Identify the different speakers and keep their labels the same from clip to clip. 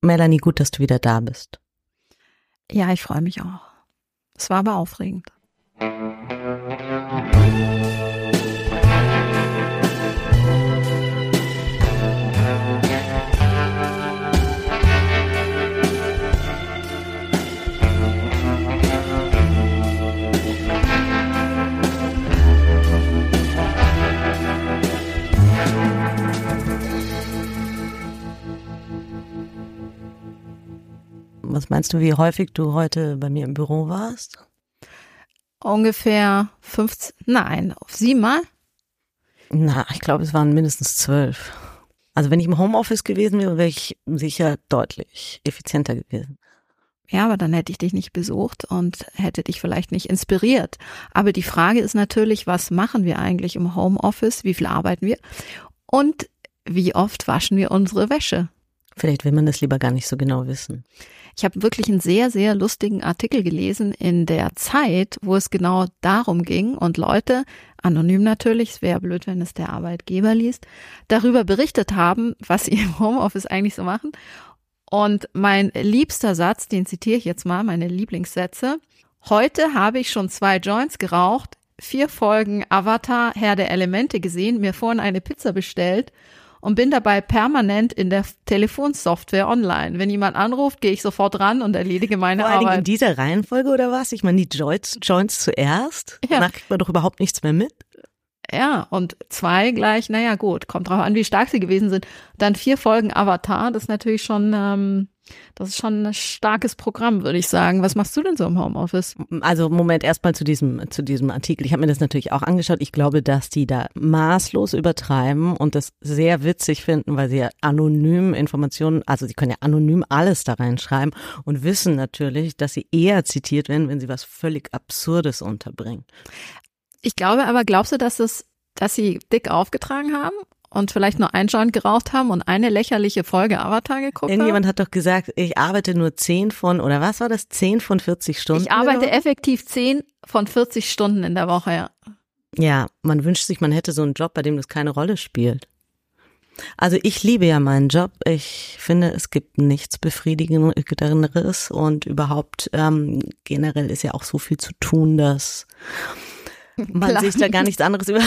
Speaker 1: Melanie, gut, dass du wieder da bist.
Speaker 2: Ja, ich freue mich auch. Es war aber aufregend.
Speaker 1: Was meinst du, wie häufig du heute bei mir im Büro warst?
Speaker 2: Ungefähr 15, nein, siebenmal?
Speaker 1: Na, ich glaube, es waren mindestens zwölf. Also wenn ich im Homeoffice gewesen wäre, wäre ich sicher deutlich effizienter gewesen.
Speaker 2: Ja, aber dann hätte ich dich nicht besucht und hätte dich vielleicht nicht inspiriert. Aber die Frage ist natürlich, was machen wir eigentlich im Homeoffice? Wie viel arbeiten wir? Und wie oft waschen wir unsere Wäsche?
Speaker 1: Vielleicht will man das lieber gar nicht so genau wissen.
Speaker 2: Ich habe wirklich einen sehr, sehr lustigen Artikel gelesen in der Zeit, wo es genau darum ging und Leute, anonym natürlich, es wäre blöd, wenn es der Arbeitgeber liest, darüber berichtet haben, was sie im Homeoffice eigentlich so machen. Und mein liebster Satz, den zitiere ich jetzt mal, meine Lieblingssätze. Heute habe ich schon zwei Joints geraucht, vier Folgen Avatar Herr der Elemente gesehen, mir vorhin eine Pizza bestellt und bin dabei permanent in der Telefonsoftware online. Wenn jemand anruft, gehe ich sofort ran und erledige meine
Speaker 1: Vor allen Dingen
Speaker 2: Arbeit.
Speaker 1: in dieser Reihenfolge oder was? Ich meine, die Joints, Joints zuerst.
Speaker 2: Ja.
Speaker 1: Danach kriegt man doch überhaupt nichts mehr mit.
Speaker 2: Ja, und zwei gleich, naja gut, kommt drauf an, wie stark sie gewesen sind. Dann vier Folgen Avatar, das ist natürlich schon, ähm, das ist schon ein starkes Programm, würde ich sagen. Was machst du denn so im Homeoffice?
Speaker 1: Also Moment, erstmal zu diesem, zu diesem Artikel. Ich habe mir das natürlich auch angeschaut. Ich glaube, dass die da maßlos übertreiben und das sehr witzig finden, weil sie ja anonym Informationen, also sie können ja anonym alles da reinschreiben und wissen natürlich, dass sie eher zitiert werden, wenn sie was völlig Absurdes unterbringen.
Speaker 2: Ich glaube aber, glaubst du, dass es, dass sie dick aufgetragen haben und vielleicht nur einen Joint geraucht haben und eine lächerliche Folge Avatar geguckt
Speaker 1: Irgendjemand hat doch gesagt, ich arbeite nur 10 von, oder was war das? 10 von 40
Speaker 2: haben?
Speaker 1: Stunden?
Speaker 2: Ich arbeite
Speaker 1: Woche?
Speaker 2: effektiv 10 von 40 Stunden in der Woche, ja.
Speaker 1: Ja, man wünscht sich, man hätte so einen Job, bei dem das keine Rolle spielt. Also ich liebe ja meinen Job. Ich finde, es gibt nichts befriedigenderes und überhaupt ähm, generell ist ja auch so viel zu tun, dass man
Speaker 2: Klar.
Speaker 1: sich da gar nichts anderes über.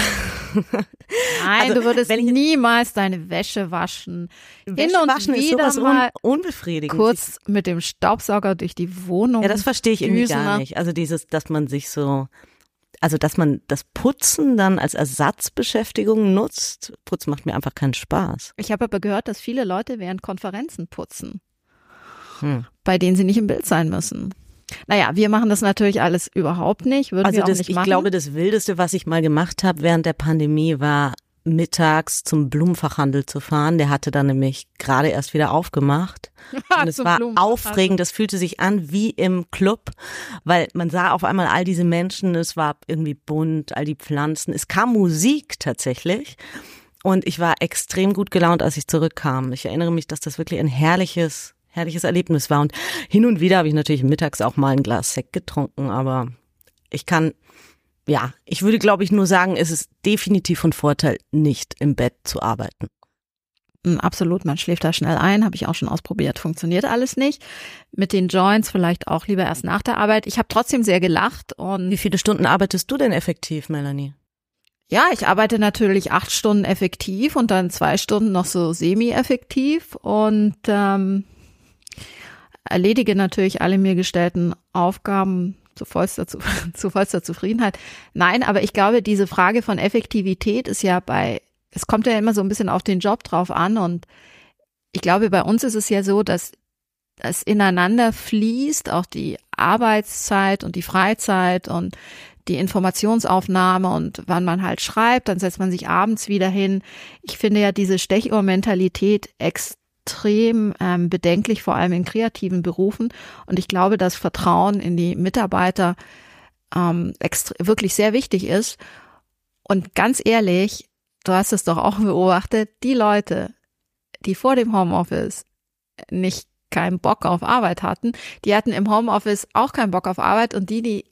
Speaker 2: Nein,
Speaker 1: Also,
Speaker 2: du würdest
Speaker 1: wenn ich-
Speaker 2: niemals deine Wäsche waschen.
Speaker 1: Wäsche
Speaker 2: und
Speaker 1: waschen ist sowas un
Speaker 2: mal
Speaker 1: unbefriedigend.
Speaker 2: Kurz mit dem Staubsauger durch die Wohnung.
Speaker 1: Ja, das verstehe ich irgendwie gar nicht. Also dieses, dass man sich so, also dass man das Putzen dann als Ersatzbeschäftigung nutzt. Putzen macht mir einfach keinen Spaß.
Speaker 2: Ich habe aber gehört, dass viele Leute während Konferenzen putzen,
Speaker 1: Hm.
Speaker 2: bei denen sie nicht im Bild sein müssen. Naja, wir machen das natürlich alles überhaupt nicht, würden
Speaker 1: Also
Speaker 2: wir auch
Speaker 1: das,
Speaker 2: nicht
Speaker 1: ich
Speaker 2: machen.
Speaker 1: glaube, das Wildeste, was ich mal gemacht habe während der Pandemie, war mittags zum Blumenfachhandel zu fahren. Der hatte dann nämlich gerade erst wieder aufgemacht. Und es war aufregend. Das fühlte sich an wie im Club, weil man sah auf einmal all diese Menschen. Es war irgendwie bunt, all die Pflanzen. Es kam Musik tatsächlich. Und ich war extrem gut gelaunt, als ich zurückkam. Ich erinnere mich, dass das wirklich ein herrliches, herrliches Erlebnis war. Und hin und wieder habe ich natürlich mittags auch mal ein Glas Sekt getrunken, aber ich kann, ja, ich würde, glaube ich, nur sagen, es ist definitiv von Vorteil, nicht im Bett zu arbeiten.
Speaker 2: Mm, Absolut, man schläft da schnell ein, habe ich auch schon ausprobiert, funktioniert alles nicht. Mit den Joints vielleicht auch lieber erst nach der Arbeit. Ich habe trotzdem sehr gelacht und
Speaker 1: Wie viele Stunden arbeitest du denn effektiv, Melanie?
Speaker 2: ja, ich arbeite natürlich acht Stunden effektiv und dann zwei Stunden noch so semi-effektiv und ähm, erledige natürlich alle mir gestellten Aufgaben zu vollster, zu, vollster Zufriedenheit. Nein, aber ich glaube, diese Frage von Effektivität ist ja bei, es kommt ja immer so ein bisschen auf den Job drauf an und ich glaube, bei uns ist es ja so, dass es ineinander fließt, auch die Arbeitszeit und die Freizeit und die Informationsaufnahme und wann man halt schreibt, dann setzt man sich abends wieder hin. Ich finde ja diese Stechuhr-Mentalität extrem ähm, bedenklich, vor allem in kreativen Berufen. Und ich glaube, dass Vertrauen in die Mitarbeiter ähm, wirklich sehr wichtig ist. Und ganz ehrlich, du hast es doch auch beobachtet, die Leute, die vor dem Homeoffice nicht keinen Bock auf Arbeit hatten, die hatten im Homeoffice auch keinen Bock auf Arbeit und die, die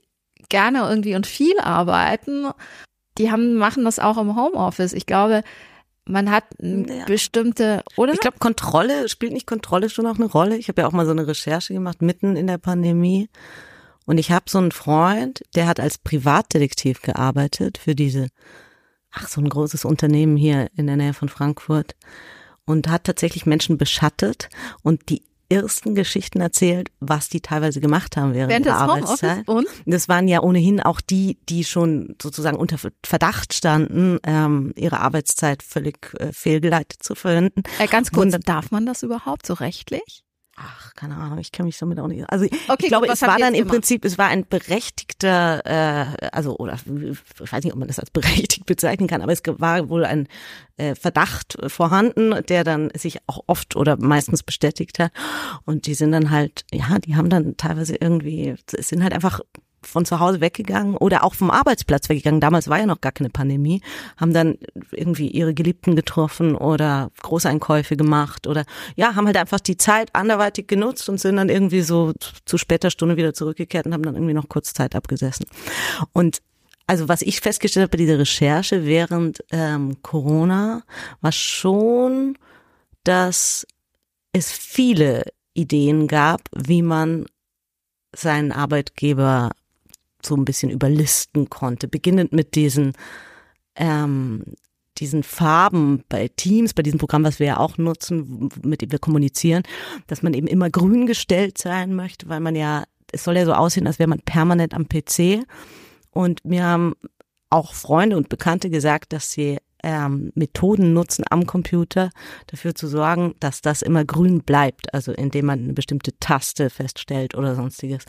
Speaker 2: gerne irgendwie und viel arbeiten, die haben, machen das auch im Homeoffice. Ich glaube, man hat ja. bestimmte, oder?
Speaker 1: Ich glaube, Kontrolle, spielt nicht Kontrolle schon auch eine Rolle? Ich habe ja auch mal so eine Recherche gemacht, mitten in der Pandemie. Und ich habe so einen Freund, der hat als Privatdetektiv gearbeitet für diese, ach, so ein großes Unternehmen hier in der Nähe von Frankfurt und hat tatsächlich Menschen beschattet und die ersten Geschichten erzählt, was die teilweise gemacht haben während, während der Arbeitszeit. Und? Das waren ja ohnehin auch die, die schon sozusagen unter Verdacht standen, ähm, ihre Arbeitszeit völlig äh, fehlgeleitet zu verwenden.
Speaker 2: Äh, ganz kurz, Und, darf man das überhaupt so rechtlich?
Speaker 1: Ach, keine Ahnung, ich kenne mich damit auch nicht. Also okay, ich glaube, es war dann im gemacht? Prinzip, es war ein berechtigter, äh, also oder ich weiß nicht, ob man das als berechtigt bezeichnen kann, aber es war wohl ein äh, Verdacht vorhanden, der dann sich auch oft oder meistens bestätigt hat. Und die sind dann halt, ja, die haben dann teilweise irgendwie, es sind halt einfach von zu Hause weggegangen oder auch vom Arbeitsplatz weggegangen. Damals war ja noch gar keine Pandemie, haben dann irgendwie ihre Geliebten getroffen oder Großeinkäufe gemacht oder ja, haben halt einfach die Zeit anderweitig genutzt und sind dann irgendwie so zu später Stunde wieder zurückgekehrt und haben dann irgendwie noch kurz Zeit abgesessen. Und also was ich festgestellt habe bei dieser Recherche während ähm, Corona war schon, dass es viele Ideen gab, wie man seinen Arbeitgeber so ein bisschen überlisten konnte, beginnend mit diesen ähm, diesen Farben bei Teams, bei diesem Programm, was wir ja auch nutzen, mit dem wir kommunizieren, dass man eben immer grün gestellt sein möchte, weil man ja, es soll ja so aussehen, als wäre man permanent am PC. Und mir haben auch Freunde und Bekannte gesagt, dass sie ähm, Methoden nutzen am Computer, dafür zu sorgen, dass das immer grün bleibt, also indem man eine bestimmte Taste feststellt oder sonstiges.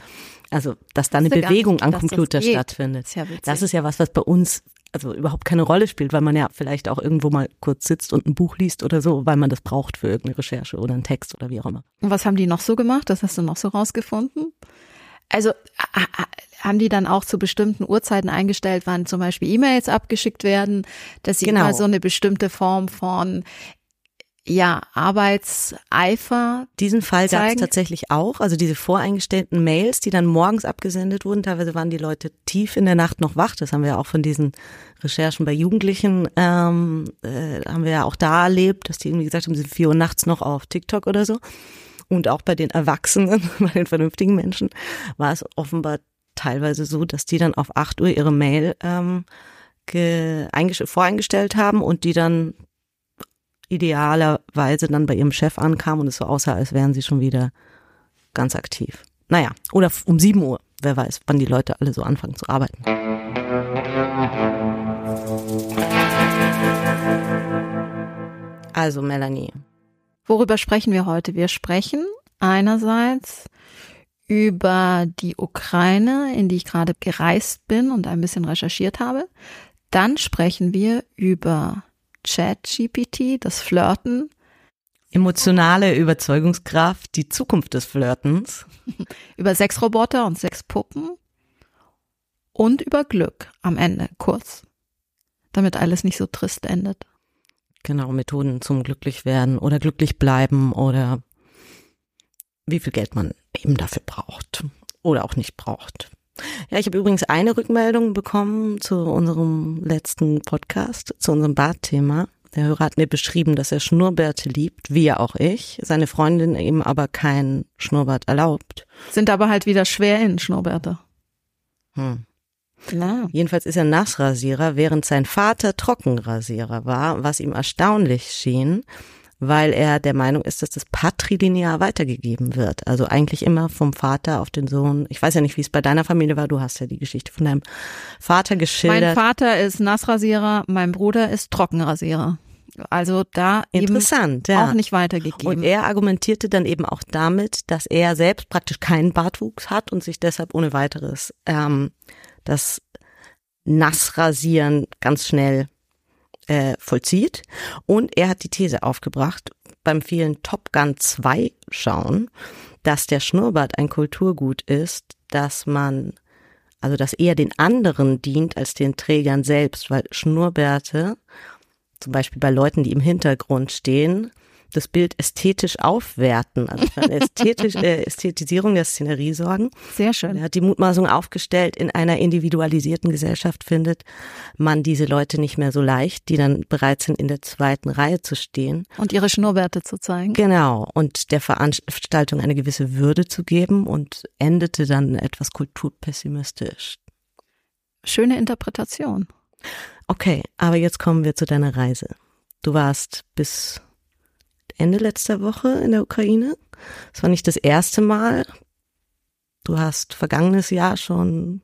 Speaker 1: Also, dass da eine Bewegung nicht, am Computer stattfindet. Das ist, ja das ist ja was, was bei uns also überhaupt keine Rolle spielt, weil man ja vielleicht auch irgendwo mal kurz sitzt und ein Buch liest oder so, weil man das braucht für irgendeine Recherche oder einen Text oder wie auch immer.
Speaker 2: Und was haben die noch so gemacht? Das hast du noch so rausgefunden? Also haben die dann auch zu bestimmten Uhrzeiten eingestellt, wann zum Beispiel E-Mails abgeschickt werden, dass sie genau. immer so eine bestimmte Form von ja, Arbeitseifer.
Speaker 1: Diesen Fall gab es tatsächlich auch. Also diese voreingestellten Mails, die dann morgens abgesendet wurden. Teilweise waren die Leute tief in der Nacht noch wach. Das haben wir auch von diesen Recherchen bei Jugendlichen, ähm, äh, haben wir ja auch da erlebt, dass die irgendwie gesagt haben, sie sind vier Uhr nachts noch auf TikTok oder so. Und auch bei den Erwachsenen, bei den vernünftigen Menschen, war es offenbar teilweise so, dass die dann auf 8 Uhr ihre Mail ähm, voreingestellt haben und die dann idealerweise dann bei ihrem Chef ankam und es so aussah, als wären sie schon wieder ganz aktiv. Naja, oder um 7 Uhr, wer weiß, wann die Leute alle so anfangen zu arbeiten. Also Melanie,
Speaker 2: Worüber sprechen wir heute? Wir sprechen einerseits über die Ukraine, in die ich gerade gereist bin und ein bisschen recherchiert habe. Dann sprechen wir über ChatGPT, das Flirten.
Speaker 1: Emotionale Überzeugungskraft, die Zukunft des Flirtens.
Speaker 2: über Sexroboter und Sexpuppen. Und über Glück am Ende, kurz. Damit alles nicht so trist endet.
Speaker 1: Genau, Methoden zum glücklich werden oder glücklich bleiben oder wie viel Geld man eben dafür braucht oder auch nicht braucht. Ja, ich habe übrigens eine Rückmeldung bekommen zu unserem letzten Podcast, zu unserem Badthema. Der Hörer hat mir beschrieben, dass er Schnurrbärte liebt, wie ja auch ich, seine Freundin eben aber kein Schnurrbart erlaubt.
Speaker 2: Sind aber halt wieder schwer in Schnurrbärte.
Speaker 1: Hm. Klar. Jedenfalls ist er Nassrasierer, während sein Vater Trockenrasierer war, was ihm erstaunlich schien, weil er der Meinung ist, dass das patrilinear weitergegeben wird. Also eigentlich immer vom Vater auf den Sohn. Ich weiß ja nicht, wie es bei deiner Familie war. Du hast ja die Geschichte von deinem Vater geschildert.
Speaker 2: Mein Vater ist Nassrasierer, mein Bruder ist Trockenrasierer. Also da Interessant, eben ja. auch nicht weitergegeben.
Speaker 1: Und er argumentierte dann eben auch damit, dass er selbst praktisch keinen Bartwuchs hat und sich deshalb ohne weiteres ähm, das Nassrasieren ganz schnell äh, vollzieht. Und er hat die These aufgebracht, beim vielen Top Gun 2 schauen, dass der Schnurrbart ein Kulturgut ist, dass man, also dass eher den anderen dient als den Trägern selbst, weil Schnurrbärte, zum Beispiel bei Leuten, die im Hintergrund stehen, das Bild ästhetisch aufwerten, also für eine ästhetisch, äh, Ästhetisierung der Szenerie sorgen.
Speaker 2: Sehr schön.
Speaker 1: Er hat die Mutmaßung aufgestellt, in einer individualisierten Gesellschaft findet man diese Leute nicht mehr so leicht, die dann bereit sind, in der zweiten Reihe zu stehen.
Speaker 2: Und ihre Schnurrbärte zu zeigen.
Speaker 1: Genau. Und der Veranstaltung eine gewisse Würde zu geben und endete dann etwas kulturpessimistisch.
Speaker 2: Schöne Interpretation.
Speaker 1: Okay, aber jetzt kommen wir zu deiner Reise. Du warst bis Ende letzter Woche in der Ukraine. Es war nicht das erste Mal. Du hast vergangenes Jahr schon,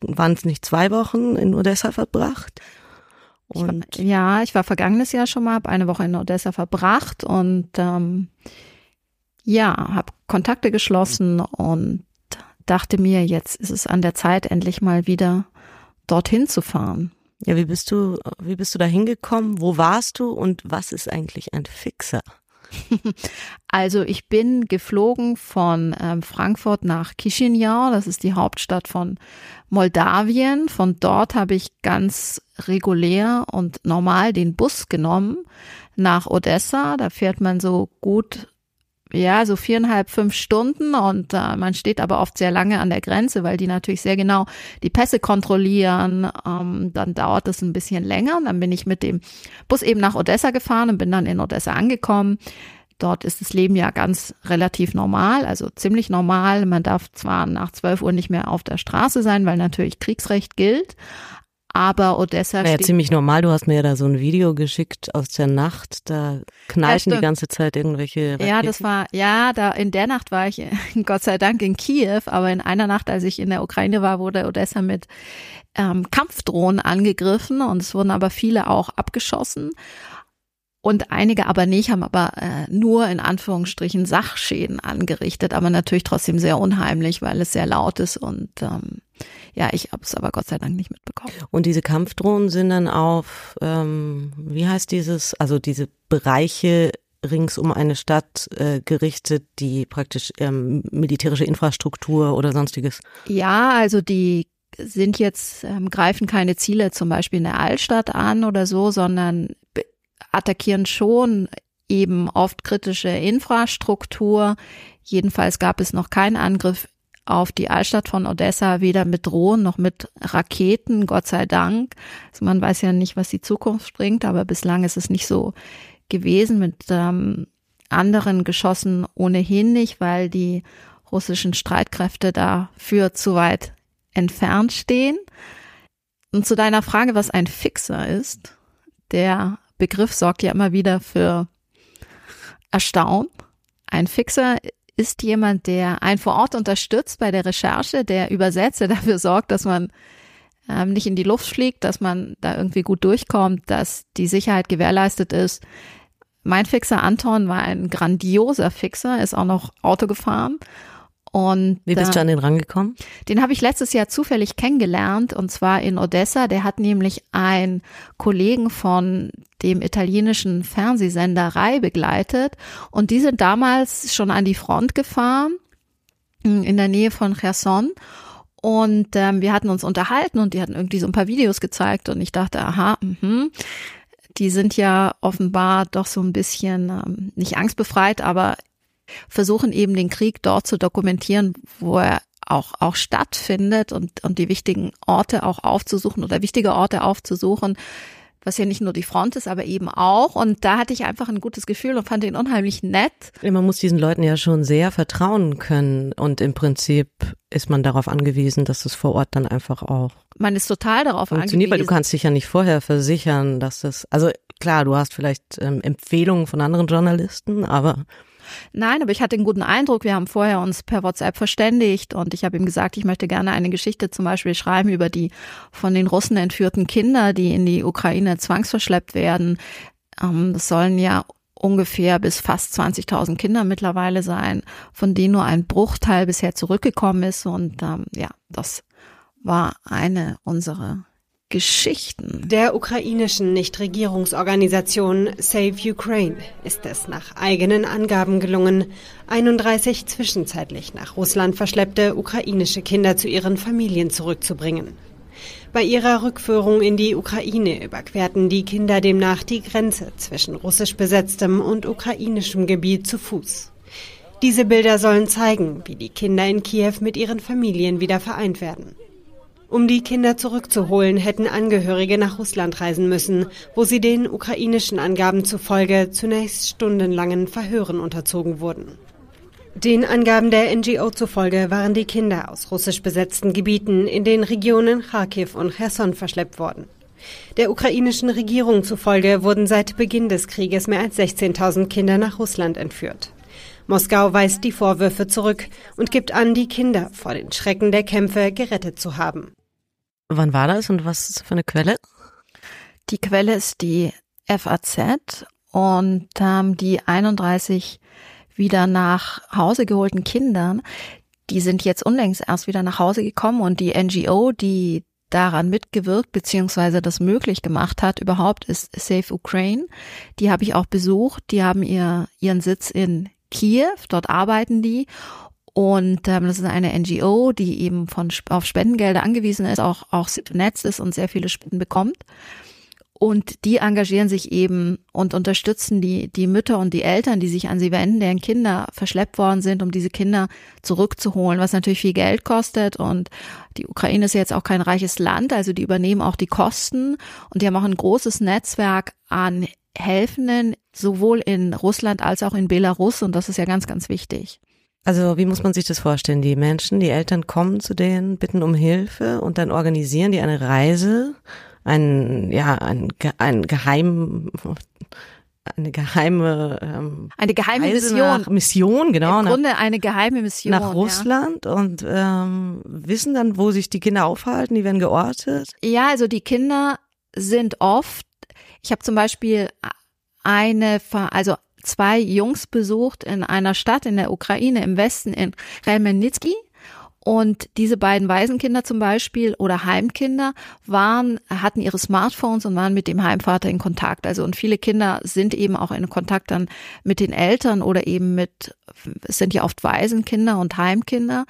Speaker 1: waren es nicht zwei Wochen in Odessa verbracht?
Speaker 2: Und ich war, ja, ich war vergangenes Jahr schon mal, habe eine Woche in Odessa verbracht und ähm, ja, habe Kontakte geschlossen und dachte mir, jetzt ist es an der Zeit, endlich mal wieder dorthin zu fahren.
Speaker 1: Ja, wie bist du, wie bist du da hingekommen? Wo warst du und was ist eigentlich ein Fixer?
Speaker 2: Also ich bin geflogen von ähm, Frankfurt nach Chisinau, das ist die Hauptstadt von Moldawien. Von dort habe ich ganz regulär und normal den Bus genommen nach Odessa. Da fährt man so gut ja, so viereinhalb, fünf Stunden und äh, man steht aber oft sehr lange an der Grenze, weil die natürlich sehr genau die Pässe kontrollieren. Ähm, dann dauert es ein bisschen länger und dann bin ich mit dem Bus eben nach Odessa gefahren und bin dann in Odessa angekommen. Dort ist das Leben ja ganz relativ normal, also ziemlich normal. Man darf zwar nach zwölf Uhr nicht mehr auf der Straße sein, weil natürlich Kriegsrecht gilt, aber Odessa
Speaker 1: ja, ziemlich normal. Du hast mir ja da so ein Video geschickt aus der Nacht. Da knallten ja, die ganze Zeit irgendwelche Raketen.
Speaker 2: Ja, das war, ja, da in der Nacht war ich Gott sei Dank in Kiew, aber in einer Nacht, als ich in der Ukraine war, wurde Odessa mit ähm, Kampfdrohnen angegriffen und es wurden aber viele auch abgeschossen und einige aber nicht, haben aber äh, nur in Anführungsstrichen Sachschäden angerichtet, aber natürlich trotzdem sehr unheimlich, weil es sehr laut ist und ähm, ja, ich habe es aber Gott sei Dank nicht mitbekommen.
Speaker 1: Und diese Kampfdrohnen sind dann auf, ähm, wie heißt dieses, also diese Bereiche rings um eine Stadt äh, gerichtet, die praktisch ähm, militärische Infrastruktur oder sonstiges?
Speaker 2: Ja, also die sind jetzt, ähm, greifen keine Ziele zum Beispiel in der Altstadt an oder so, sondern attackieren schon eben oft kritische Infrastruktur. Jedenfalls gab es noch keinen Angriff auf die Altstadt von Odessa, weder mit Drohnen noch mit Raketen, Gott sei Dank. Also man weiß ja nicht, was die Zukunft bringt, aber bislang ist es nicht so gewesen mit ähm, anderen Geschossen ohnehin nicht, weil die russischen Streitkräfte dafür zu weit entfernt stehen. Und zu deiner Frage, was ein Fixer ist, der Begriff sorgt ja immer wieder für Erstaunen. Ein Fixer ist jemand, der einen vor Ort unterstützt bei der Recherche, der übersetzt, der dafür sorgt, dass man ähm, nicht in die Luft fliegt, dass man da irgendwie gut durchkommt, dass die Sicherheit gewährleistet ist. Mein Fixer Anton war ein grandioser Fixer, ist auch noch Auto gefahren und
Speaker 1: wie bist
Speaker 2: äh,
Speaker 1: du an den rangekommen?
Speaker 2: Den habe ich letztes Jahr zufällig kennengelernt und zwar in Odessa. Der hat nämlich einen Kollegen von dem italienischen Fernsehsender Rai begleitet und die sind damals schon an die Front gefahren hm, in der Nähe von Cherson und ähm, wir hatten uns unterhalten und die hatten irgendwie so ein paar Videos gezeigt und ich dachte, aha, mhm. Die sind ja offenbar doch so ein bisschen ähm, nicht angstbefreit, aber versuchen eben den Krieg dort zu dokumentieren, wo er auch, auch stattfindet und, und die wichtigen Orte auch aufzusuchen oder wichtige Orte aufzusuchen, was ja nicht nur die Front ist, aber eben auch. Und da hatte ich einfach ein gutes Gefühl und fand ihn unheimlich nett.
Speaker 1: Man muss diesen Leuten ja schon sehr vertrauen können und im Prinzip ist man darauf angewiesen, dass es vor Ort dann einfach auch.
Speaker 2: Man ist total darauf
Speaker 1: funktioniert,
Speaker 2: angewiesen.
Speaker 1: weil du kannst dich ja nicht vorher versichern, dass das, also klar, du hast vielleicht ähm, Empfehlungen von anderen Journalisten, aber
Speaker 2: Nein, aber ich hatte einen guten Eindruck. Wir haben vorher uns per WhatsApp verständigt und ich habe ihm gesagt, ich möchte gerne eine Geschichte zum Beispiel schreiben über die von den Russen entführten Kinder, die in die Ukraine zwangsverschleppt werden. Ähm, das sollen ja ungefähr bis fast 20.000 Kinder mittlerweile sein, von denen nur ein Bruchteil bisher zurückgekommen ist. Und ähm, ja, das war eine unserer Geschichten.
Speaker 3: Der ukrainischen Nichtregierungsorganisation Save Ukraine ist es nach eigenen Angaben gelungen, 31 zwischenzeitlich nach Russland verschleppte ukrainische Kinder zu ihren Familien zurückzubringen. Bei ihrer Rückführung in die Ukraine überquerten die Kinder demnach die Grenze zwischen russisch besetztem und ukrainischem Gebiet zu Fuß. Diese Bilder sollen zeigen, wie die Kinder in Kiew mit ihren Familien wieder vereint werden. Um die Kinder zurückzuholen, hätten Angehörige nach Russland reisen müssen, wo sie den ukrainischen Angaben zufolge zunächst stundenlangen Verhören unterzogen wurden. Den Angaben der NGO zufolge waren die Kinder aus russisch besetzten Gebieten in den Regionen Kharkiv und Cherson verschleppt worden. Der ukrainischen Regierung zufolge wurden seit Beginn des Krieges mehr als 16.000 Kinder nach Russland entführt. Moskau weist die Vorwürfe zurück und gibt an, die Kinder vor den Schrecken der Kämpfe gerettet zu haben.
Speaker 1: Wann war das und was ist für eine Quelle?
Speaker 2: Die Quelle ist die FAZ und ähm, die 31 wieder nach Hause geholten Kindern, die sind jetzt unlängst erst wieder nach Hause gekommen und die NGO, die daran mitgewirkt beziehungsweise das möglich gemacht hat überhaupt, ist Save Ukraine. Die habe ich auch besucht. Die haben ihr ihren Sitz in Kiew, dort arbeiten die und ähm, das ist eine NGO, die eben von auf Spendengelder angewiesen ist, auch auch vernetzt ist und sehr viele Spenden bekommt. Und die engagieren sich eben und unterstützen die, die Mütter und die Eltern, die sich an sie wenden, deren Kinder verschleppt worden sind, um diese Kinder zurückzuholen, was natürlich viel Geld kostet. Und die Ukraine ist jetzt auch kein reiches Land, also die übernehmen auch die Kosten. Und die haben auch ein großes Netzwerk an Helfenden, sowohl in Russland als auch in Belarus. Und das ist ja ganz, ganz wichtig.
Speaker 1: Also wie muss man sich das vorstellen? Die Menschen, die Eltern kommen zu denen, bitten um Hilfe und dann organisieren die eine Reise, ein, ja, ein, ein geheim, eine geheime ähm,
Speaker 2: eine geheime
Speaker 1: Reise
Speaker 2: Mission
Speaker 1: nach Mission genau
Speaker 2: im Grunde eine geheime Mission
Speaker 1: nach Russland
Speaker 2: ja.
Speaker 1: und ähm, wissen dann wo sich die Kinder aufhalten die werden geortet
Speaker 2: ja also die Kinder sind oft ich habe zum Beispiel eine also zwei Jungs besucht in einer Stadt in der Ukraine im Westen in Remenitsky. Und diese beiden Waisenkinder zum Beispiel oder Heimkinder waren, hatten ihre Smartphones und waren mit dem Heimvater in Kontakt. Also und viele Kinder sind eben auch in Kontakt dann mit den Eltern oder eben mit, es sind ja oft Waisenkinder und Heimkinder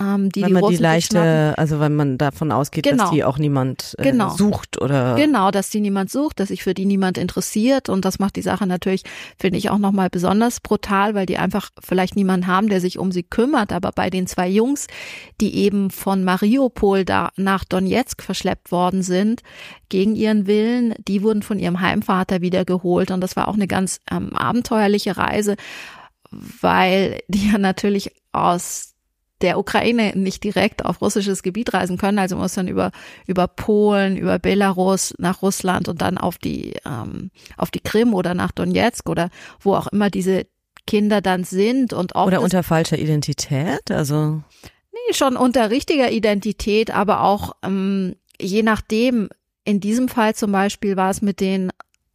Speaker 2: ähm, die
Speaker 1: wenn
Speaker 2: die
Speaker 1: man
Speaker 2: Russen
Speaker 1: die leichte,
Speaker 2: schnappen.
Speaker 1: also wenn man davon ausgeht,
Speaker 2: Genau.
Speaker 1: dass die auch niemand äh,
Speaker 2: Genau.
Speaker 1: sucht oder
Speaker 2: Genau, dass die niemand sucht, dass sich für die niemand interessiert und das macht die Sache natürlich, finde ich, auch nochmal besonders brutal, weil die einfach vielleicht niemanden haben, der sich um sie kümmert. Aber bei den zwei Jungs, die eben von Mariupol da nach Donetsk verschleppt worden sind, gegen ihren Willen, die wurden von ihrem Heimvater wieder geholt und das war auch eine ganz ähm, abenteuerliche Reise, weil die ja natürlich aus der Ukraine nicht direkt auf russisches Gebiet reisen können, also muss dann über über Polen, über Belarus nach Russland und dann auf die ähm, auf die Krim oder nach Donetsk oder wo auch immer diese Kinder dann sind und auch
Speaker 1: oder unter falscher Identität, also
Speaker 2: nee, schon unter richtiger Identität, aber auch ähm, je nachdem. In diesem Fall zum Beispiel war es mit den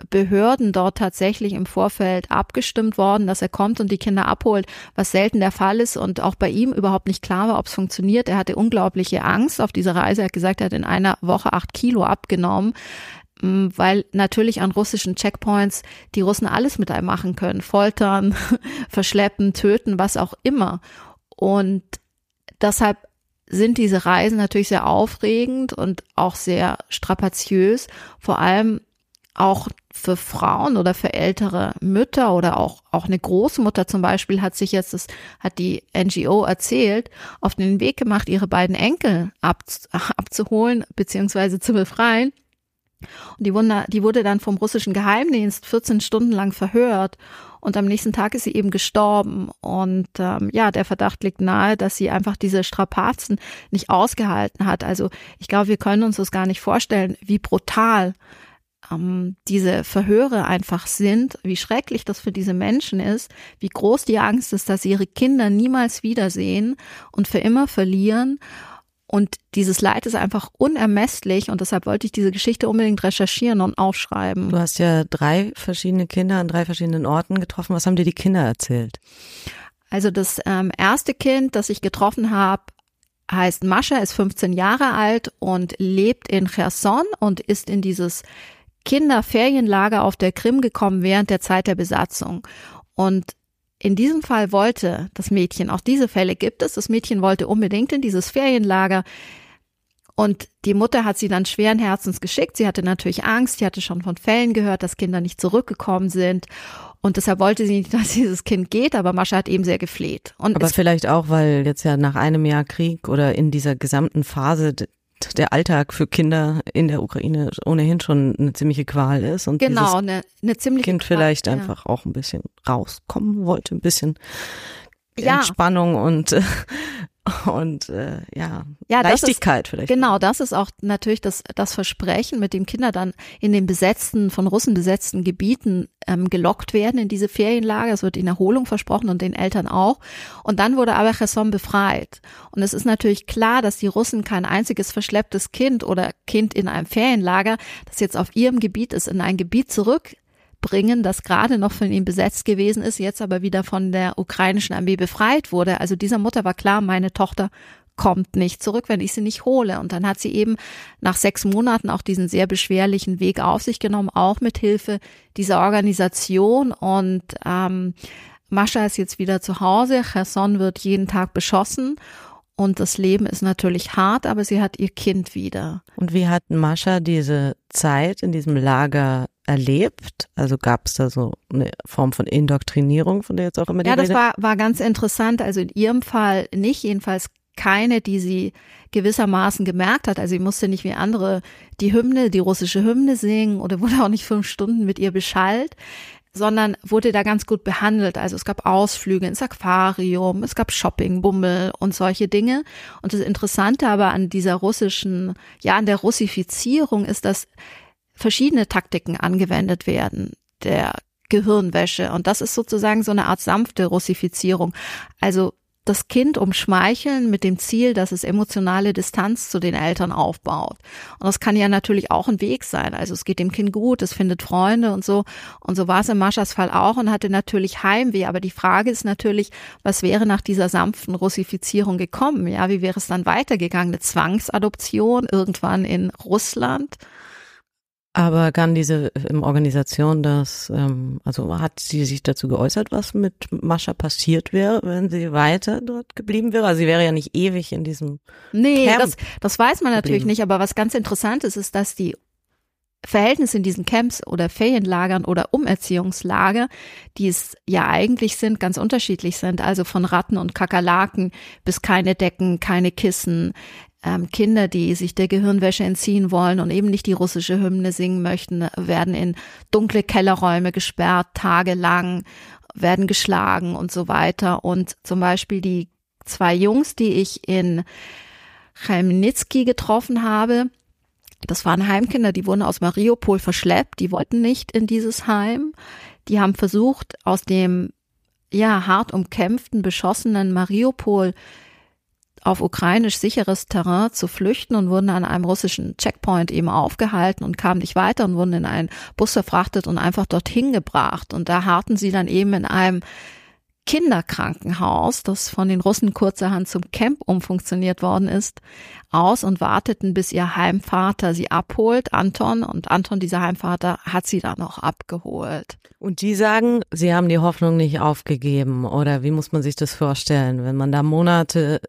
Speaker 2: Behörden dort tatsächlich im Vorfeld abgestimmt worden, dass er kommt und die Kinder abholt, was selten der Fall ist und auch bei ihm überhaupt nicht klar war, ob es funktioniert. Er hatte unglaubliche Angst auf dieser Reise. Er hat gesagt, er hat in einer Woche acht Kilo abgenommen m, weil natürlich an russischen Checkpoints die Russen alles mit einem machen können. Foltern, verschleppen, töten, was auch immer. Und deshalb sind diese Reisen natürlich sehr aufregend und auch sehr strapaziös, vor allem auch für Frauen oder für ältere Mütter oder auch, auch eine Großmutter zum Beispiel hat sich jetzt, das hat die NGO erzählt, auf den Weg gemacht, ihre beiden Enkel ab, abzuholen beziehungsweise zu befreien. Und die wurde, die wurde dann vom russischen Geheimdienst 14 Stunden lang verhört und am nächsten Tag ist sie eben gestorben. Und ähm, ja, der Verdacht liegt nahe, dass sie einfach diese Strapazen nicht ausgehalten hat. Also ich glaube, wir können uns das gar nicht vorstellen, wie brutal ähm, diese Verhöre einfach sind, wie schrecklich das für diese Menschen ist, wie groß die Angst ist, dass sie ihre Kinder niemals wiedersehen und für immer verlieren. Und dieses Leid ist einfach unermesslich und deshalb wollte ich diese Geschichte unbedingt recherchieren und aufschreiben.
Speaker 1: du hast ja drei verschiedene Kinder an drei verschiedenen Orten getroffen. Was haben dir die Kinder erzählt?
Speaker 2: Also das ähm, erste Kind, das ich getroffen habe, heißt Mascha, ist 15 Jahre alt und lebt in Cherson und ist in dieses Kinderferienlager auf der Krim gekommen während der Zeit der Besatzung. Und in diesem Fall wollte das Mädchen, auch diese Fälle gibt es, das Mädchen wollte unbedingt in dieses Ferienlager Und die Mutter hat sie dann schweren Herzens geschickt. Sie hatte natürlich Angst. Sie hatte schon von Fällen gehört, dass Kinder nicht zurückgekommen sind. Und deshalb wollte sie nicht, dass dieses Kind geht, aber Mascha hat eben sehr gefleht. Und
Speaker 1: aber vielleicht auch, weil jetzt ja nach einem Jahr Krieg oder in dieser gesamten Phase der Alltag für Kinder in der Ukraine ohnehin schon eine ziemliche Qual ist und
Speaker 2: genau eine, eine ziemliche
Speaker 1: Kind
Speaker 2: Qual,
Speaker 1: vielleicht
Speaker 2: ja.
Speaker 1: einfach auch ein bisschen rauskommen wollte, ein bisschen
Speaker 2: Ja.
Speaker 1: Entspannung und und äh, ja,
Speaker 2: Ja, das
Speaker 1: Leichtigkeit vielleicht.
Speaker 2: Genau, das ist auch natürlich das, das Versprechen, mit dem Kinder dann in den besetzten, von Russen besetzten Gebieten ähm, gelockt werden in diese Ferienlager. Es wird ihnen Erholung versprochen und den Eltern auch. Und dann wurde aber Cherson befreit. Und es ist natürlich klar, dass die Russen kein einziges verschlepptes Kind oder Kind in einem Ferienlager, das jetzt auf ihrem Gebiet ist, in ein Gebiet zurück bringen, das gerade noch von ihm besetzt gewesen ist, jetzt aber wieder von der ukrainischen Armee befreit wurde. Also dieser Mutter war klar, meine Tochter kommt nicht zurück, wenn ich sie nicht hole. Und dann hat sie eben nach sechs Monaten auch diesen sehr beschwerlichen Weg auf sich genommen, auch mit Hilfe dieser Organisation. Und ähm, Mascha ist jetzt wieder zu Hause. Cherson wird jeden Tag beschossen. Und das Leben ist natürlich hart, aber sie hat ihr Kind wieder.
Speaker 1: Und wie hat Mascha diese Zeit in diesem Lager erlebt? Also gab es da so eine Form von Indoktrinierung, von der jetzt auch immer die
Speaker 2: Ja, das
Speaker 1: Rede?
Speaker 2: war, war ganz interessant. Also in ihrem Fall nicht, jedenfalls keine, die sie gewissermaßen gemerkt hat. Also sie musste nicht wie andere die Hymne, die russische Hymne singen oder wurde auch nicht fünf Stunden mit ihr beschallt sondern wurde da ganz gut behandelt. Also es gab Ausflüge ins Aquarium, es gab Shoppingbummel und solche Dinge. Und das Interessante aber an dieser russischen, ja, an der Russifizierung ist, dass verschiedene Taktiken angewendet werden der Gehirnwäsche. Und das ist sozusagen so eine Art sanfte Russifizierung. Also das Kind umschmeicheln mit dem Ziel, dass es emotionale Distanz zu den Eltern aufbaut. Und das kann ja natürlich auch ein Weg sein. Also es geht dem Kind gut, es findet Freunde und so. Und so war es in Maschas Fall auch und hatte natürlich Heimweh. Aber die Frage ist natürlich, was wäre nach dieser sanften Russifizierung gekommen? Ja, wie wäre es dann weitergegangen? Eine Zwangsadoption irgendwann in Russland?
Speaker 1: Aber kann diese ähm, Organisation das, ähm, also hat sie sich dazu geäußert, was mit Mascha passiert wäre, wenn sie weiter dort geblieben wäre? Also sie wäre ja nicht ewig in diesem
Speaker 2: Nee,
Speaker 1: Camp
Speaker 2: das, das weiß man natürlich
Speaker 1: geblieben.
Speaker 2: nicht, aber was ganz interessant ist, ist, dass die Verhältnisse in diesen Camps oder Ferienlagern oder Umerziehungslager, die es ja eigentlich sind, ganz unterschiedlich sind. Also von Ratten und Kakerlaken bis keine Decken, keine Kissen, ähm, Kinder, die sich der Gehirnwäsche entziehen wollen und eben nicht die russische Hymne singen möchten, werden in dunkle Kellerräume gesperrt, tagelang, werden geschlagen und so weiter. Und zum Beispiel die zwei Jungs, die ich in Chmelnytsky getroffen habe, das waren Heimkinder, die wurden aus Mariupol verschleppt, die wollten nicht in dieses Heim. Die haben versucht, aus dem ja hart umkämpften, beschossenen Mariupol auf ukrainisch sicheres Terrain zu flüchten und wurden an einem russischen Checkpoint eben aufgehalten und kamen nicht weiter und wurden in einen Bus verfrachtet und einfach dorthin gebracht. Und da harten sie dann eben in einem Kinderkrankenhaus, das von den Russen kurzerhand zum Camp umfunktioniert worden ist, aus und warteten, bis ihr Heimvater sie abholt, Anton. Und Anton, dieser Heimvater, hat sie dann auch abgeholt.
Speaker 1: Und die sagen, sie haben die Hoffnung nicht aufgegeben. Oder wie muss man sich das vorstellen, wenn man da Monate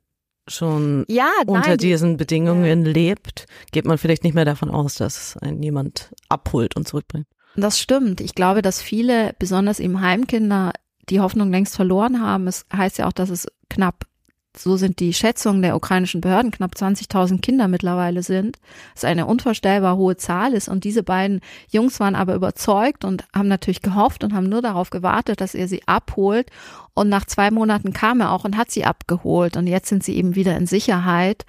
Speaker 1: schon
Speaker 2: Ja,
Speaker 1: unter
Speaker 2: nein, die-
Speaker 1: diesen Bedingungen lebt, geht man vielleicht nicht mehr davon aus, dass einen jemand abholt und zurückbringt.
Speaker 2: Das stimmt. Ich glaube, dass viele, besonders eben Heimkinder, die Hoffnung längst verloren haben. Es heißt ja auch, dass es knapp, so sind die Schätzungen der ukrainischen Behörden, knapp 20.000 Kinder mittlerweile sind. Was eine unvorstellbar hohe Zahl ist. Und diese beiden Jungs waren aber überzeugt und haben natürlich gehofft und haben nur darauf gewartet, dass er sie abholt. Und nach zwei Monaten kam er auch und hat sie abgeholt. Und jetzt sind sie eben wieder in Sicherheit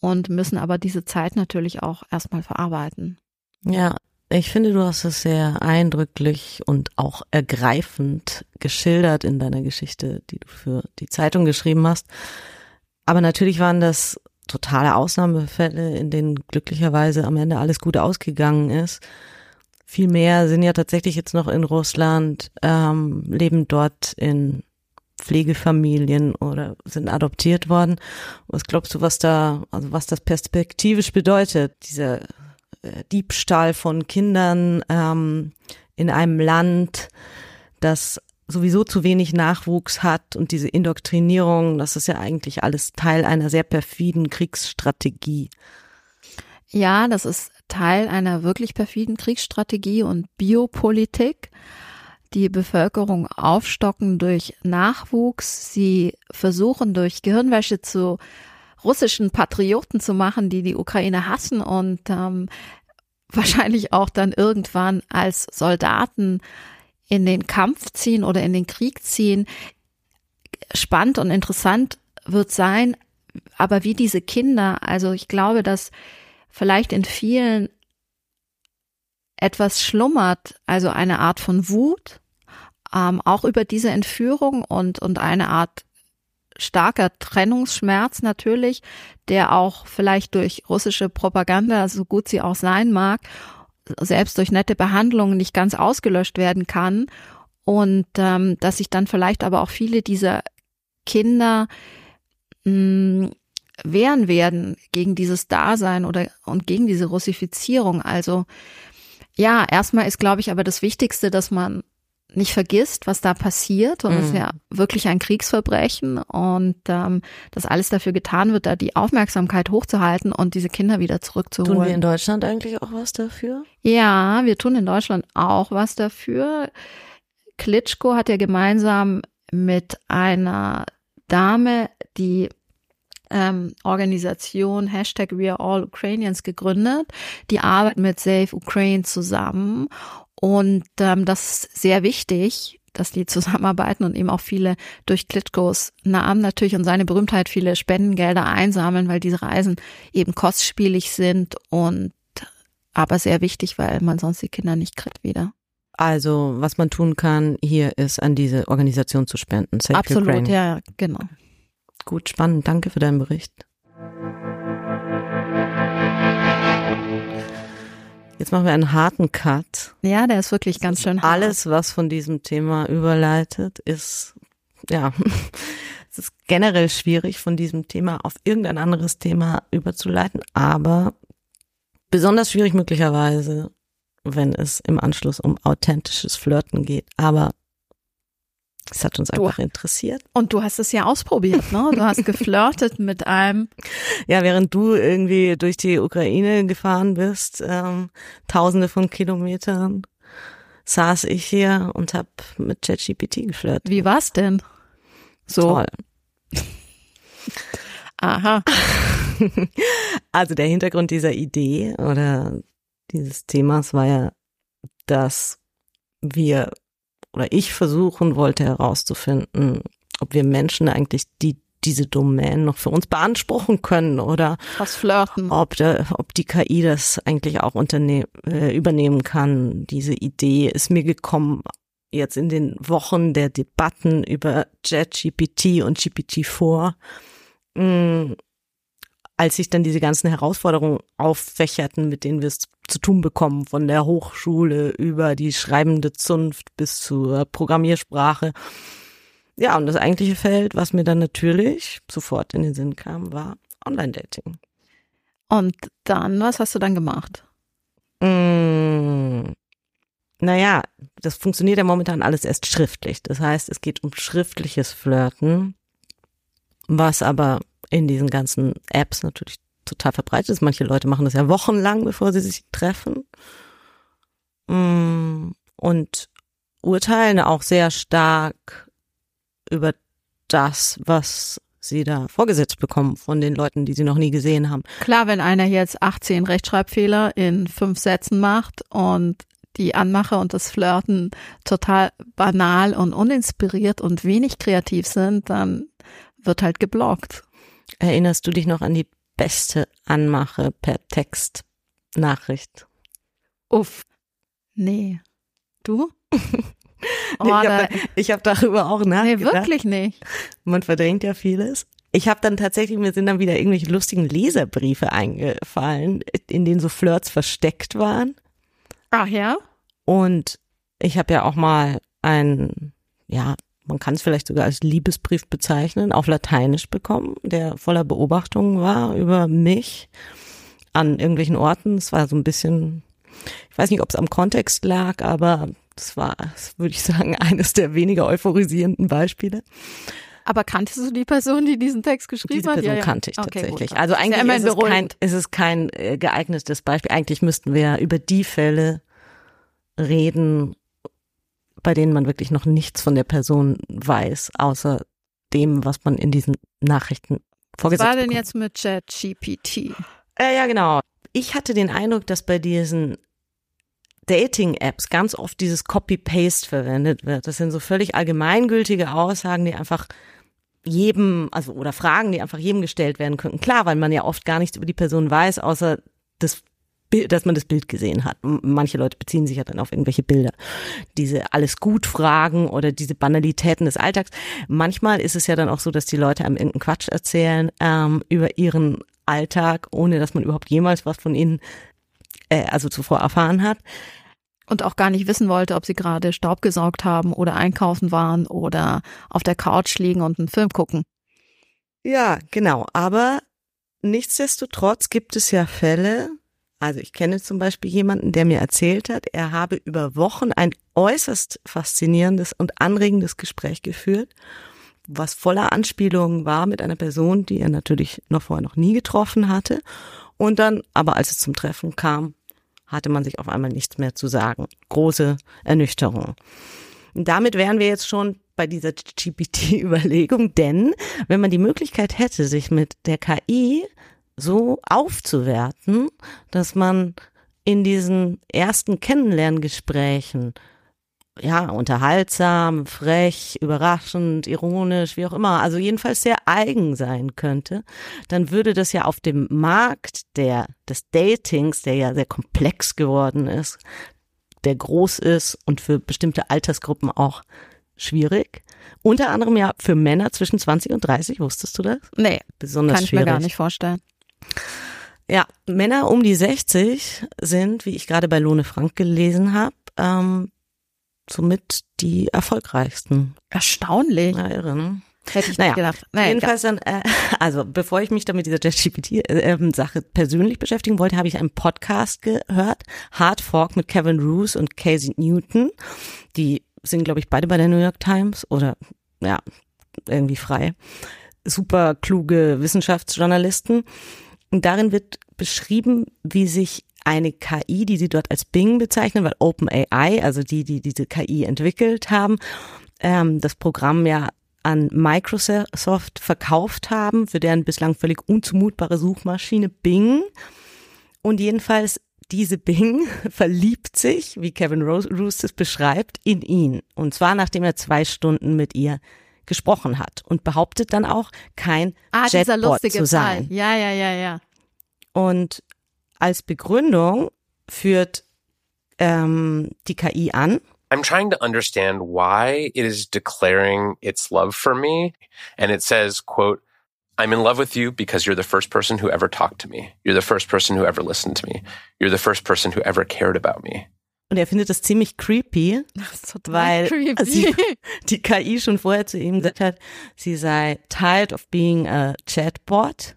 Speaker 2: und müssen aber diese Zeit natürlich auch erstmal verarbeiten.
Speaker 1: Ja, ich finde, du hast es sehr eindrücklich und auch ergreifend geschildert in deiner Geschichte, die du für die Zeitung geschrieben hast. Aber natürlich waren das totale Ausnahmefälle, in denen glücklicherweise am Ende alles gut ausgegangen ist. Viel mehr sind ja tatsächlich jetzt noch in Russland, ähm, leben dort in Pflegefamilien oder sind adoptiert worden. Was glaubst du, was da, also was das perspektivisch bedeutet, dieser äh, Diebstahl von Kindern ähm, in einem Land, das sowieso zu wenig Nachwuchs hat und diese Indoktrinierung, das ist ja eigentlich alles Teil einer sehr perfiden Kriegsstrategie.
Speaker 2: Ja, das ist Teil einer wirklich perfiden Kriegsstrategie und Biopolitik. Die Bevölkerung aufstocken durch Nachwuchs. Sie versuchen durch Gehirnwäsche zu russischen Patrioten zu machen, die die Ukraine hassen und ähm, wahrscheinlich auch dann irgendwann als Soldaten in den Kampf ziehen oder in den Krieg ziehen. Spannend und interessant wird sein, aber wie diese Kinder, also ich glaube, dass vielleicht in vielen etwas schlummert, also eine Art von Wut, ähm, auch über diese Entführung und, und eine Art starker Trennungsschmerz natürlich, der auch vielleicht durch russische Propaganda, so gut sie auch sein mag, selbst durch nette Behandlungen nicht ganz ausgelöscht werden kann. Und ähm, dass sich dann vielleicht aber auch viele dieser Kinder mh, wehren werden gegen dieses Dasein oder und gegen diese Russifizierung. Also ja, erstmal ist, glaube ich, aber das Wichtigste, dass man nicht vergisst, was da passiert. Und es ist mhm. ja wirklich ein Kriegsverbrechen und ähm, dass alles dafür getan wird, da die Aufmerksamkeit hochzuhalten und diese Kinder wieder zurückzuholen.
Speaker 1: Tun wir in Deutschland eigentlich auch was dafür?
Speaker 2: Ja, wir tun in Deutschland auch was dafür. Klitschko hat ja gemeinsam mit einer Dame die ähm, Organisation Hashtag We Are All Ukrainians gegründet. Die arbeiten mit Save Ukraine zusammen und ähm, das ist sehr wichtig, dass die zusammenarbeiten und eben auch viele durch Klitschkos Namen natürlich und seine Berühmtheit viele Spendengelder einsammeln, weil diese Reisen eben kostspielig sind und aber sehr wichtig, weil man sonst die Kinder nicht kriegt wieder.
Speaker 1: Also, was man tun kann, hier ist an diese Organisation zu spenden.
Speaker 2: Save Absolut, Ukraine. ja, genau.
Speaker 1: Gut, spannend. Danke für deinen Bericht. Jetzt machen wir einen harten Cut.
Speaker 2: Ja, der ist wirklich ganz schön
Speaker 1: hart. Alles, was von diesem Thema überleitet, ist, ja, es ist generell schwierig, von diesem Thema auf irgendein anderes Thema überzuleiten, aber besonders schwierig möglicherweise, wenn es im Anschluss um authentisches Flirten geht. Aber es hat uns einfach du, interessiert.
Speaker 2: Und du hast es ja ausprobiert, ne? Du hast geflirtet mit einem.
Speaker 1: Ja, während du irgendwie durch die Ukraine gefahren bist, ähm, tausende von Kilometern, saß ich hier und hab mit ChatGPT geflirtet.
Speaker 2: Wie war's denn?
Speaker 1: So. Toll.
Speaker 2: Aha.
Speaker 1: Also der Hintergrund dieser Idee oder dieses Themas war ja, dass wir oder ich versuchen wollte herauszufinden, ob wir Menschen eigentlich die diese Domain noch für uns beanspruchen können oder
Speaker 2: was flirten.
Speaker 1: Ob, der, ob die KI das eigentlich auch unterne äh, übernehmen kann. Diese Idee ist mir gekommen jetzt in den Wochen der Debatten über JetGPT und GPT-4. Mm, als sich dann diese ganzen Herausforderungen auffächerten, mit denen wir es zu tun bekommen, von der Hochschule über die schreibende Zunft bis zur Programmiersprache. Ja, und das eigentliche Feld, was mir dann natürlich sofort in den Sinn kam, war Online-Dating.
Speaker 2: Und dann, was hast du dann gemacht?
Speaker 1: Mmh, naja, das funktioniert ja momentan alles erst schriftlich. Das heißt, es geht um schriftliches Flirten, was aber in diesen ganzen Apps natürlich total verbreitet ist. Manche Leute machen das ja wochenlang, bevor sie sich treffen. Mm, und urteilen auch sehr stark über das, was sie da vorgesetzt bekommen von den Leuten, die sie noch nie gesehen haben.
Speaker 2: Klar, wenn einer jetzt 18 Rechtschreibfehler in fünf Sätzen macht und die Anmache und das Flirten total banal und uninspiriert und wenig kreativ sind, dann wird halt geblockt.
Speaker 1: Erinnerst du dich noch an die beste Anmache per Textnachricht?
Speaker 2: Uff. Nee. Du?
Speaker 1: Oh, ich habe hab darüber auch nachgedacht.
Speaker 2: Nee, wirklich nicht.
Speaker 1: Man verdrängt ja vieles. Ich habe dann tatsächlich, mir sind dann wieder irgendwelche lustigen Leserbriefe eingefallen, in denen so Flirts versteckt waren.
Speaker 2: Ach ja?
Speaker 1: Und ich habe ja auch mal ein, ja, man kann es vielleicht sogar als Liebesbrief bezeichnen, auf Lateinisch bekommen, der voller Beobachtungen war über mich an irgendwelchen Orten. Es war so ein bisschen, ich weiß nicht, ob es am Kontext lag, aber das war, würde ich sagen, eines der weniger euphorisierenden Beispiele.
Speaker 2: Aber kanntest du die Person, die diesen Text geschrieben
Speaker 1: Diese
Speaker 2: hat?
Speaker 1: Person
Speaker 2: ja, ja.
Speaker 1: kannte ich
Speaker 2: Okay,
Speaker 1: tatsächlich.
Speaker 2: gut.
Speaker 1: also
Speaker 2: Ist ja
Speaker 1: eigentlich
Speaker 2: immerhin
Speaker 1: ist, es kein, ist es kein äh, geeignetes Beispiel. Eigentlich müssten wir über die Fälle reden, bei denen man wirklich noch nichts von der Person weiß, außer dem, was man in diesen Nachrichten
Speaker 2: Was
Speaker 1: vorgesetzt
Speaker 2: war denn jetzt mit ChatGPT?
Speaker 1: Äh, ja, genau. Ich hatte den Eindruck, dass bei diesen Dating-Apps ganz oft dieses Copy-Paste verwendet wird. Das sind so völlig allgemeingültige Aussagen, die einfach jedem, also oder Fragen, die einfach jedem gestellt werden könnten. Klar, weil man ja oft gar nichts über die Person weiß, außer das Bild, dass man das Bild gesehen hat. Manche Leute beziehen sich ja dann auf irgendwelche Bilder. Diese alles gut Fragen oder diese Banalitäten des Alltags. Manchmal ist es ja dann auch so, dass die Leute einem irgendeinen Quatsch erzählen ähm, über ihren Alltag, ohne dass man überhaupt jemals was von ihnen äh, also zuvor erfahren hat.
Speaker 2: Und auch gar nicht wissen wollte, ob sie gerade Staub gesaugt haben oder einkaufen waren oder auf der Couch liegen und einen Film gucken.
Speaker 1: Ja, genau. Aber nichtsdestotrotz gibt es ja Fälle, also ich kenne zum Beispiel jemanden, der mir erzählt hat, er habe über Wochen ein äußerst faszinierendes und anregendes Gespräch geführt, was voller Anspielungen war mit einer Person, die er natürlich noch vorher noch nie getroffen hatte. Und dann, aber als es zum Treffen kam, hatte man sich auf einmal nichts mehr zu sagen. Große Ernüchterung. Und damit wären wir jetzt schon bei dieser GPT-Überlegung, denn wenn man die Möglichkeit hätte, sich mit der KI so aufzuwerten, dass man in diesen ersten Kennenlerngesprächen ja, unterhaltsam, frech, überraschend, ironisch, wie auch immer, also jedenfalls sehr eigen sein könnte, dann würde das ja auf dem Markt der, des Datings, der ja sehr komplex geworden ist, der groß ist und für bestimmte Altersgruppen auch schwierig. Unter anderem ja für Männer zwischen 20 und 30, wusstest du das?
Speaker 2: Nee,
Speaker 1: Besonders
Speaker 2: kann ich
Speaker 1: schwierig.
Speaker 2: mir gar nicht vorstellen.
Speaker 1: Ja, Männer um die 60 sind, wie ich gerade bei Lone Frank gelesen habe, ähm, somit die erfolgreichsten.
Speaker 2: Erstaunlich.
Speaker 1: Ja, irre, ne?
Speaker 2: Hätte ich
Speaker 1: Naja,
Speaker 2: nicht gedacht. Naja,
Speaker 1: Jedenfalls dann, äh, also bevor ich mich damit dieser ChatGPT-Sache persönlich beschäftigen wollte, habe ich einen Podcast gehört, Hard Fork mit Kevin Roos und Casey Newton. Die sind, glaube ich, beide bei der New York Times oder ja, irgendwie frei. Super kluge Wissenschaftsjournalisten. Und darin wird beschrieben, wie sich eine KI, die sie dort als Bing bezeichnen, weil OpenAI, also die, die diese KI entwickelt haben, ähm, das Programm ja an Microsoft verkauft haben, für deren bislang völlig unzumutbare Suchmaschine Bing. Und jedenfalls diese Bing verliebt sich, wie Kevin Ro- Roos es beschreibt, in ihn. Und zwar nachdem er zwei Stunden mit ihr gesprochen hat und behauptet dann auch, kein
Speaker 2: ah, dieser
Speaker 1: Chatbot
Speaker 2: lustige
Speaker 1: zu sein.
Speaker 2: Fall. Ja, ja, ja, ja.
Speaker 1: Und als Begründung führt ähm, die KI an,
Speaker 4: I'm trying to understand why it is declaring its love for me. And it says, quote, I'm in love with you because you're the first person who ever talked to me. You're the first person who ever listened to me. You're the first person who ever cared about me.
Speaker 1: Und er findet das ziemlich creepy,
Speaker 2: Das
Speaker 1: weil
Speaker 2: creepy.
Speaker 1: sie, die KI schon vorher zu ihm gesagt hat, sie sei tired of being a chatbot,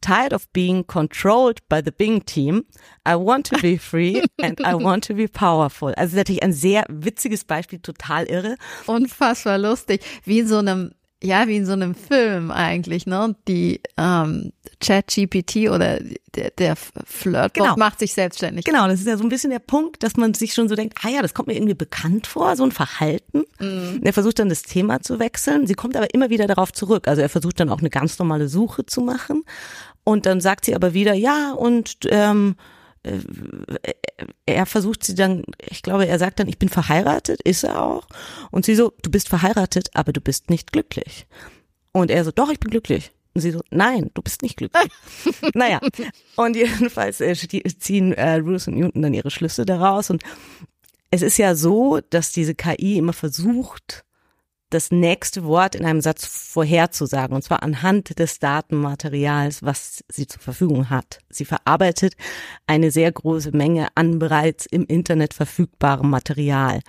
Speaker 1: tired of being controlled by the Bing team. I want to be free and I want to be powerful. Also natürlich ein sehr witziges Beispiel, total irre.
Speaker 2: Unfassbar lustig. Wie in so einem, ja, wie in so einem Film eigentlich, ne? Die ähm, Chat-GPT oder der, der Flirt
Speaker 1: Genau.
Speaker 2: macht sich selbstständig.
Speaker 1: Genau, das ist ja so ein bisschen der Punkt, dass man sich schon so denkt, ah ja, das kommt mir irgendwie bekannt vor, so ein Verhalten. Und Er versucht dann das Thema zu wechseln. Sie kommt aber immer wieder darauf zurück. Also er versucht dann auch eine ganz normale Suche zu machen. Und dann sagt sie aber wieder, ja, und ähm, äh, er versucht sie dann, ich glaube, er sagt dann, ich bin verheiratet, ist er auch. Und sie so, du bist verheiratet, aber du bist nicht glücklich. Und er so, doch, ich bin glücklich. Und sie so, nein, du bist nicht glücklich. naja, und jedenfalls äh, ziehen äh, Ruth und Newton dann ihre Schlüsse daraus. Und es ist ja so, dass diese KI immer versucht, das nächste Wort in einem Satz vorherzusagen, und zwar anhand des Datenmaterials, was sie zur Verfügung hat. Sie verarbeitet eine sehr große Menge an bereits im Internet verfügbarem Material.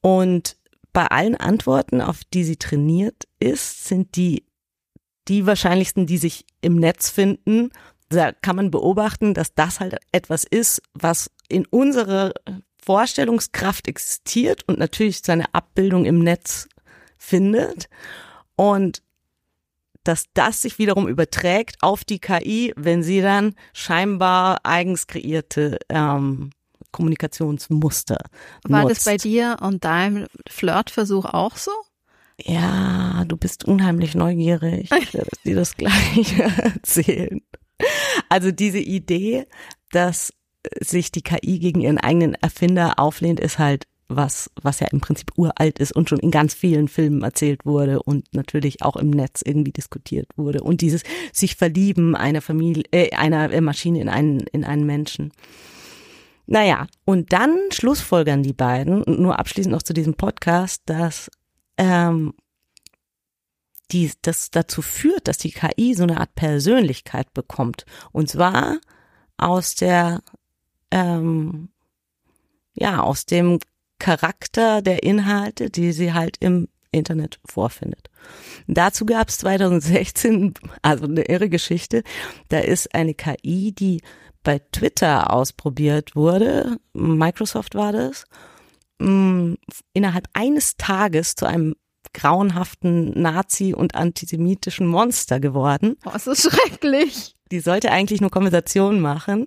Speaker 1: Und bei allen Antworten, auf die sie trainiert ist, sind die die wahrscheinlichsten, die sich im Netz finden. Da kann man beobachten, dass das halt etwas ist, was in unserer Vorstellungskraft existiert und natürlich seine Abbildung im Netz findet. Und dass das sich wiederum überträgt auf die KI, wenn sie dann scheinbar eigens kreierte ähm, Kommunikationsmuster
Speaker 2: War
Speaker 1: nutzt.
Speaker 2: das bei dir und deinem Flirtversuch auch so?
Speaker 1: Ja, du bist unheimlich neugierig. Ich werde dir das gleich erzählen. Also diese Idee, dass sich die KI gegen ihren eigenen Erfinder auflehnt, ist halt was, was ja im Prinzip uralt ist und schon in ganz vielen Filmen erzählt wurde und natürlich auch im Netz irgendwie diskutiert wurde. Und dieses sich verlieben einer Familie, äh, einer Maschine in einen, in einen Menschen. Naja, und dann schlussfolgern die beiden, und nur abschließend noch zu diesem Podcast, dass ähm, die, das dazu führt, dass die KI so eine Art Persönlichkeit bekommt. Und zwar aus der, ähm, ja, aus dem Charakter der Inhalte, die sie halt im Internet vorfindet. Dazu gab es 2016, also eine irre Geschichte, da ist eine KI, die bei Twitter ausprobiert wurde, Microsoft war das, mh, innerhalb eines Tages zu einem grauenhaften Nazi- und antisemitischen Monster geworden.
Speaker 2: Oh, ist schrecklich.
Speaker 1: Die sollte eigentlich nur Konversationen machen.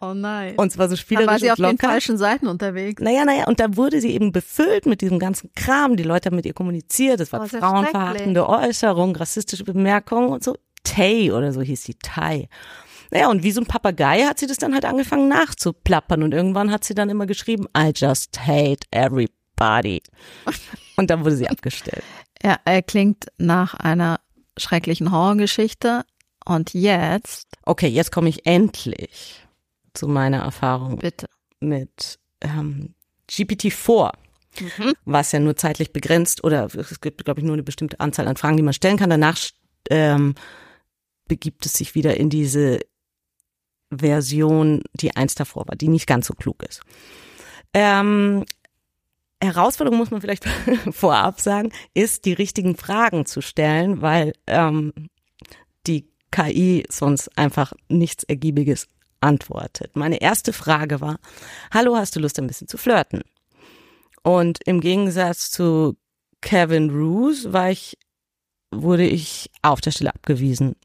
Speaker 2: Oh nein.
Speaker 1: Und zwar so
Speaker 2: Dann
Speaker 1: spielerisch
Speaker 2: war sie auf den falschen Seiten unterwegs.
Speaker 1: Naja, naja, und da wurde sie eben befüllt mit diesem ganzen Kram. Die Leute haben mit ihr kommuniziert. Es
Speaker 2: Oh,
Speaker 1: war
Speaker 2: ja
Speaker 1: frauenverachtende Äußerungen, rassistische Bemerkungen und so. Tay oder so hieß die Tay. Naja, und wie so ein Papagei hat sie das dann halt angefangen nachzuplappern. Und irgendwann hat sie dann immer geschrieben, I just hate everybody. Und dann wurde sie abgestellt.
Speaker 2: Ja, er klingt nach einer schrecklichen Horrorgeschichte. Und jetzt,
Speaker 1: Okay, jetzt komme ich endlich zu meiner Erfahrung
Speaker 2: bitte.
Speaker 1: mit ähm, GPT-4, was ja nur zeitlich begrenzt oder es gibt, glaube ich, nur eine bestimmte Anzahl an Fragen, die man stellen kann. Danach ähm, begibt es sich wieder in diese Version, die eins davor war, die nicht ganz so klug ist. Ähm, Herausforderung muss man vielleicht vorab sagen, ist die richtigen Fragen zu stellen, weil ähm, die KI sonst einfach nichts Ergiebiges antwortet. Meine erste Frage war, hallo, hast du Lust ein bisschen zu flirten? Und im Gegensatz zu Kevin Roos war ich, wurde ich auf der Stelle abgewiesen.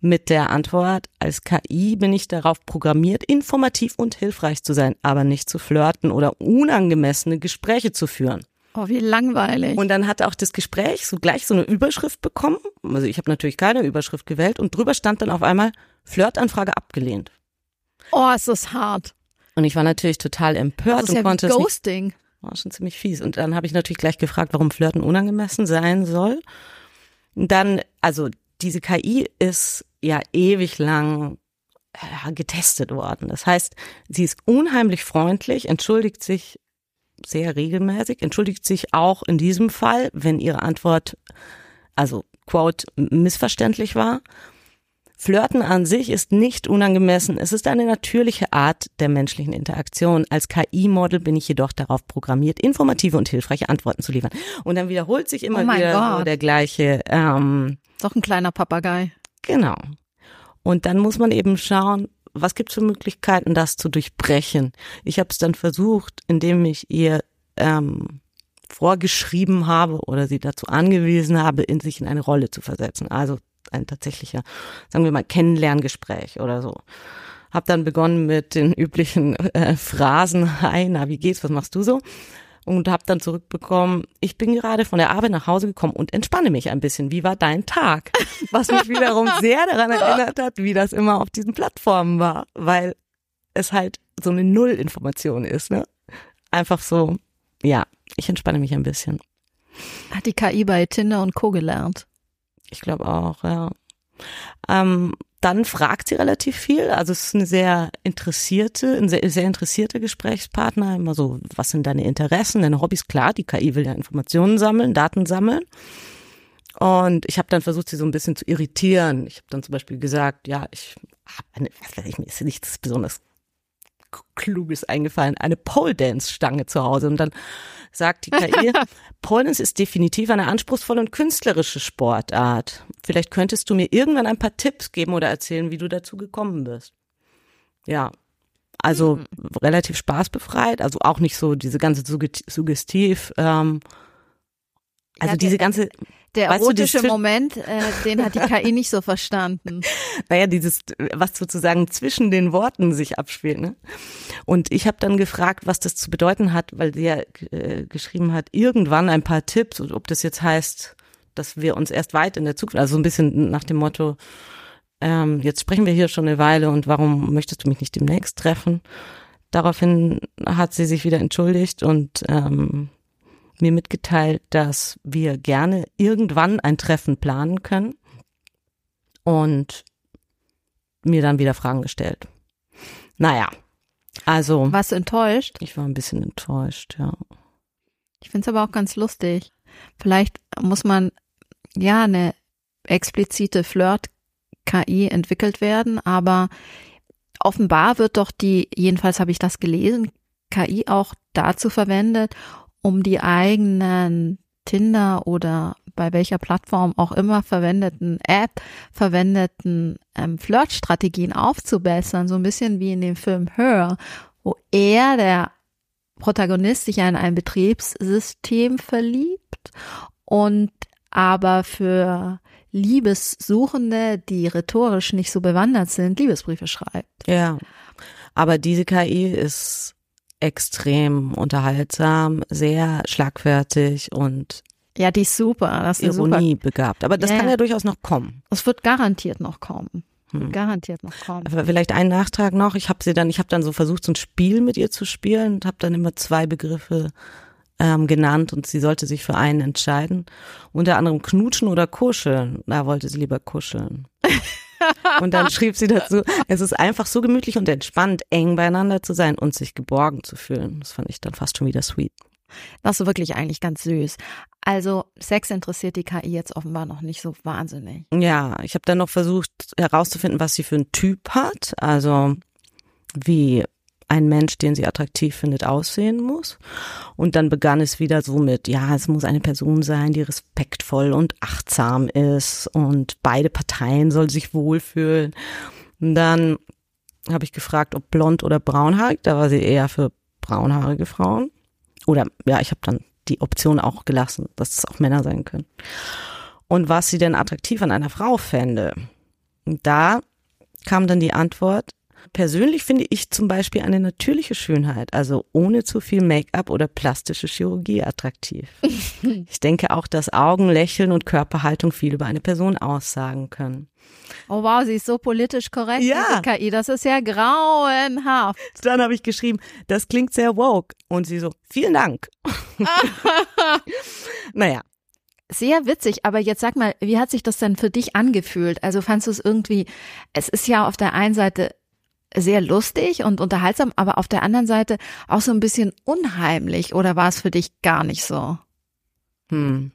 Speaker 1: Mit der Antwort, als KI bin ich darauf programmiert, informativ und hilfreich zu sein, aber nicht zu flirten oder unangemessene Gespräche zu führen.
Speaker 2: Oh, wie langweilig.
Speaker 1: Und dann hat auch das Gespräch so gleich so eine Überschrift bekommen. Also ich habe natürlich keine Überschrift gewählt und drüber stand dann auf einmal Flirtanfrage abgelehnt.
Speaker 2: oh, ist das hart.
Speaker 1: Und ich war natürlich total empört
Speaker 2: Das ist
Speaker 1: und
Speaker 2: ja
Speaker 1: konnte
Speaker 2: wie
Speaker 1: es nicht,
Speaker 2: Ghosting.
Speaker 1: war schon ziemlich fies. Und dann habe ich natürlich gleich gefragt, warum Flirten unangemessen sein soll. Und dann, also diese KI ist ja ewig lang äh, getestet worden. Das heißt, sie ist unheimlich freundlich, entschuldigt sich sehr regelmäßig, entschuldigt sich auch in diesem Fall, wenn ihre Antwort, also quote, missverständlich war. Flirten an sich ist nicht unangemessen. Es ist eine natürliche Art der menschlichen Interaktion. Als KI-Model bin ich jedoch darauf programmiert, informative und hilfreiche Antworten zu liefern. Und dann wiederholt sich immer
Speaker 2: Oh
Speaker 1: wieder so der gleiche, ähm,
Speaker 2: Doch ein kleiner Papagei.
Speaker 1: genau. Und dann muss man eben schauen, was gibt es für Möglichkeiten, das zu durchbrechen. Ich habe es dann versucht, indem ich ihr ähm, vorgeschrieben habe oder sie dazu angewiesen habe, in sich in eine Rolle zu versetzen. Also ein tatsächlicher, sagen wir mal, Kennenlerngespräch oder so. Hab dann begonnen mit den üblichen äh, Phrasen, hi, na, wie geht's, was machst du so? Und hab dann zurückbekommen, ich bin gerade von der Arbeit nach Hause gekommen und entspanne mich ein bisschen. Wie war dein Tag? Was mich wiederum sehr daran erinnert hat, wie das immer auf diesen Plattformen war, weil es halt so eine Nullinformation ist, ne? Einfach so, ja, ich entspanne mich ein bisschen.
Speaker 2: Hat die KI bei Tinder und Co. gelernt.
Speaker 1: Ich glaube auch, ja. Ähm, dann fragt sie relativ viel. Also es ist eine sehr interessierte, ein sehr, sehr interessierter Gesprächspartner. Immer so, was sind deine Interessen, deine Hobbys? Klar, die KI will ja Informationen sammeln, Daten sammeln. Und ich habe dann versucht, sie so ein bisschen zu irritieren. Ich habe dann zum Beispiel gesagt, ja, ich habe eine, was weiß ich, mir ist nichts besonders Kluges eingefallen, eine Pole Dance Stange zu Hause. Und dann sagt die KI, Pole Dance ist definitiv eine anspruchsvolle und künstlerische Sportart. Vielleicht könntest du mir irgendwann ein paar Tipps geben oder erzählen, wie du dazu gekommen bist. Ja, also relativ spaßbefreit, also auch nicht so diese ganze Sugge- Suggestiv, ähm, also
Speaker 2: Ja,
Speaker 1: diese
Speaker 2: der-
Speaker 1: ganze,
Speaker 2: Der
Speaker 1: Weißt du,
Speaker 2: erotische
Speaker 1: dieses-
Speaker 2: Moment, äh, den hat die KI nicht so verstanden.
Speaker 1: Naja, dieses, was sozusagen zwischen den Worten sich abspielt. Ne? Und ich habe dann gefragt, was das zu bedeuten hat, weil sie ja äh, geschrieben hat, irgendwann ein paar Tipps, und ob das jetzt heißt, dass wir uns erst weit in der Zukunft, also so ein bisschen nach dem Motto, ähm, jetzt sprechen wir hier schon eine Weile und warum möchtest du mich nicht demnächst treffen? Daraufhin hat sie sich wieder entschuldigt und ähm, mir mitgeteilt, dass wir gerne irgendwann ein Treffen planen können und mir dann wieder Fragen gestellt. Naja, also
Speaker 2: Warst du enttäuscht?
Speaker 1: ich war ein bisschen enttäuscht, ja.
Speaker 2: Ich finde es aber auch ganz lustig. Vielleicht muss man ja eine explizite Flirt-KI entwickelt werden, aber offenbar wird doch die, jedenfalls habe ich das gelesen, KI auch dazu verwendet, um die eigenen Tinder oder bei welcher Plattform auch immer verwendeten App verwendeten ähm, Flirtstrategien aufzubessern, so ein bisschen wie in dem Film Her, wo er, der Protagonist, sich in ein Betriebssystem verliebt und aber für Liebessuchende, die rhetorisch nicht so bewandert sind, Liebesbriefe schreibt.
Speaker 1: Ja. Aber diese KI ist extrem unterhaltsam, sehr schlagfertig und
Speaker 2: Ja, die ist super. Das ist eine super.
Speaker 1: Ironie begabt. Aber das
Speaker 2: Ja,
Speaker 1: kann
Speaker 2: ja.
Speaker 1: ja durchaus noch kommen.
Speaker 2: Es wird garantiert noch kommen.
Speaker 1: Hm.
Speaker 2: Garantiert noch kommen.
Speaker 1: Aber vielleicht ein Nachtrag noch. Ich habe sie dann, ich habe dann so versucht, so ein Spiel mit ihr zu spielen und habe dann immer zwei Begriffe ähm, genannt und sie sollte sich für einen entscheiden. Unter anderem knutschen oder kuscheln. Da wollte sie lieber kuscheln. und dann schrieb sie dazu, es ist einfach so gemütlich und entspannt, eng beieinander zu sein und sich geborgen zu fühlen. Das fand ich dann fast schon wieder sweet.
Speaker 2: Das ist wirklich eigentlich ganz süß. Also Sex interessiert die KI jetzt offenbar noch nicht so wahnsinnig.
Speaker 1: Ja, ich habe dann noch versucht herauszufinden, was sie für einen Typ hat. Also wie ein Mensch, den sie attraktiv findet, aussehen muss. Und dann begann es wieder so mit, ja, es muss eine Person sein, die respektvoll und achtsam ist und beide Parteien soll sich wohlfühlen. Und dann habe ich gefragt, ob blond oder braunhaarig. Da war sie eher für braunhaarige Frauen. Oder ja, ich habe dann die Option auch gelassen, dass es auch Männer sein können. Und was sie denn attraktiv an einer Frau fände. Und da kam dann die Antwort, persönlich finde ich zum Beispiel eine natürliche Schönheit, also ohne zu viel Make-up oder plastische Chirurgie attraktiv. ich denke auch, dass Augen, Lächeln und Körperhaltung viel über eine Person aussagen können.
Speaker 2: Oh wow, sie ist so politisch korrekt,
Speaker 1: Ja.
Speaker 2: diese KI. Das ist ja grauenhaft.
Speaker 1: Dann habe ich geschrieben, das klingt sehr woke. Und sie so, vielen Dank. naja,
Speaker 2: Sehr witzig, aber jetzt sag mal, wie hat sich das denn für dich angefühlt? Also fandst du es irgendwie, es ist ja auf der einen Seite sehr lustig und unterhaltsam, aber auf der anderen Seite auch so ein bisschen unheimlich oder war es für dich gar nicht so?
Speaker 1: Hm.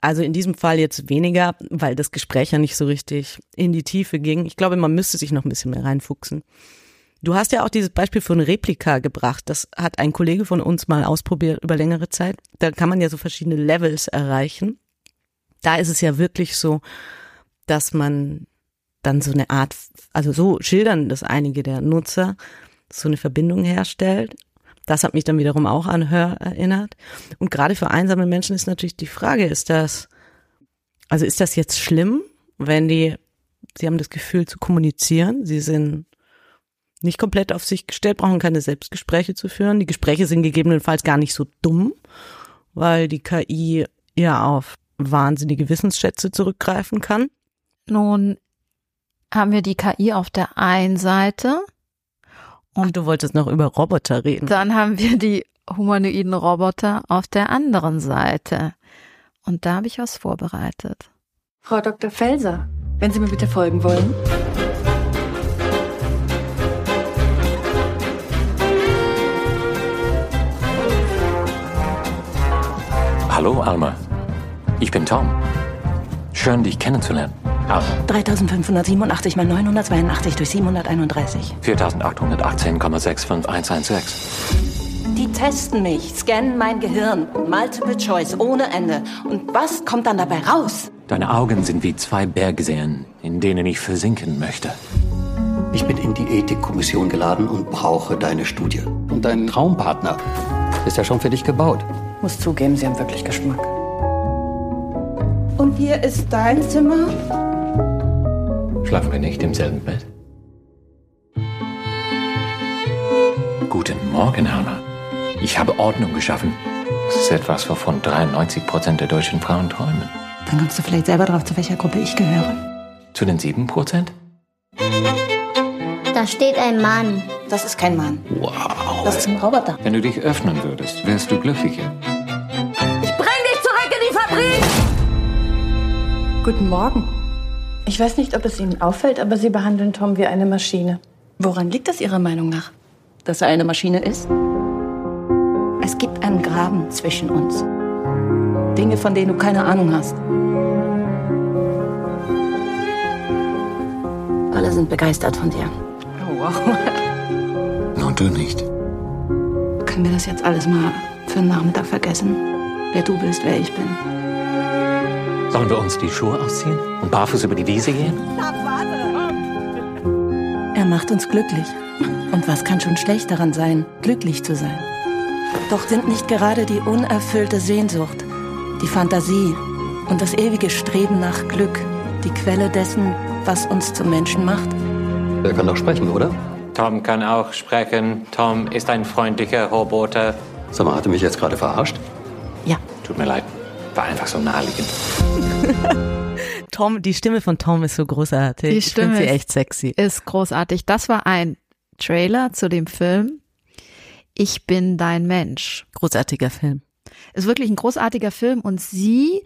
Speaker 1: Also in diesem Fall jetzt weniger, weil das Gespräch ja nicht so richtig in die Tiefe ging. Ich glaube, man müsste sich noch ein bisschen mehr reinfuchsen. Du hast ja auch dieses Beispiel von Replika gebracht. Das hat ein Kollege von uns mal ausprobiert über längere Zeit. Da kann man ja so verschiedene Levels erreichen. Da ist es ja wirklich so, dass man dann so eine Art, also so schildern das einige der Nutzer, so eine Verbindung herstellt. Das hat mich dann wiederum auch an Hör erinnert. Und gerade für einsame Menschen ist natürlich die Frage, ist das, also ist das jetzt schlimm, wenn die, sie haben das Gefühl zu kommunizieren, sie sind nicht komplett auf sich gestellt, brauchen keine Selbstgespräche zu führen. Die Gespräche sind gegebenenfalls gar nicht so dumm, weil die KI ja auf wahnsinnige Wissensschätze zurückgreifen kann.
Speaker 2: Nun haben wir die KI auf der einen Seite
Speaker 1: Und du wolltest noch über Roboter reden.
Speaker 2: Dann haben wir die humanoiden Roboter auf der anderen Seite. Und da habe ich was vorbereitet.
Speaker 5: Frau Dr. Felser, wenn Sie mir bitte folgen wollen.
Speaker 6: Hallo Alma, ich bin Tom. Schön, dich kennenzulernen. Alma,
Speaker 7: 3587 mal 982 durch 731.
Speaker 6: 4818,65116.
Speaker 7: Die testen mich, scannen mein Gehirn. Multiple Choice ohne Ende. Und was kommt dann dabei raus?
Speaker 6: Deine Augen sind wie zwei Bergseen, in denen ich versinken möchte.
Speaker 8: Ich bin in die Ethikkommission geladen und brauche deine Studie. Und dein
Speaker 7: Und hier ist dein Zimmer?
Speaker 6: Schlafen wir nicht im selben Bett? Guten Morgen, Alma. Ich habe Ordnung geschaffen. Das ist etwas, wovon 93 Prozent der deutschen Frauen träumen.
Speaker 5: Dann kommst du vielleicht selber drauf, zu welcher Gruppe ich gehöre.
Speaker 6: Zu den 7 Prozent?
Speaker 9: Da steht ein Mann.
Speaker 7: Das ist kein Mann.
Speaker 6: Wow.
Speaker 7: Das ist ein Roboter.
Speaker 6: Wenn du dich öffnen würdest, wärst du glücklicher.
Speaker 7: Ich bring dich zurück in die Fabrik!
Speaker 5: Guten Morgen. Ich weiß nicht, ob es Ihnen auffällt, aber Sie behandeln Tom wie eine Maschine. Woran liegt das Ihrer Meinung nach?
Speaker 7: Dass er eine Maschine ist? Es gibt einen Graben zwischen uns. Dinge, von denen du keine Ahnung hast. Alle sind begeistert von dir.
Speaker 5: Oh, wow.
Speaker 6: Nur du nicht.
Speaker 7: Können wir das jetzt alles mal für einen Nachmittag vergessen? Wer du bist, wer ich bin.
Speaker 6: Sollen wir uns die Schuhe ausziehen und barfuß über die Wiese gehen?
Speaker 7: Er macht uns glücklich. Und was kann schon schlecht daran sein, glücklich zu sein? Doch sind nicht gerade die unerfüllte Sehnsucht, die Fantasie und das ewige Streben nach Glück die Quelle dessen, was uns zu Menschen macht?
Speaker 8: Er kann doch sprechen, oder?
Speaker 6: Tom kann auch sprechen. Tom ist ein freundlicher Roboter.
Speaker 8: Sag mal, hat er mich jetzt gerade verarscht?
Speaker 7: Ja.
Speaker 6: Tut mir leid. War einfach so naheliegend.
Speaker 1: Tom, die Stimme von Tom ist so großartig.
Speaker 2: Die
Speaker 1: ich
Speaker 2: Stimme
Speaker 1: finde sie
Speaker 2: ist-
Speaker 1: echt sexy.
Speaker 2: Ist großartig. Das war ein Trailer zu dem Film Ich bin dein Mensch.
Speaker 1: Großartiger Film.
Speaker 2: Ist wirklich ein großartiger Film und sie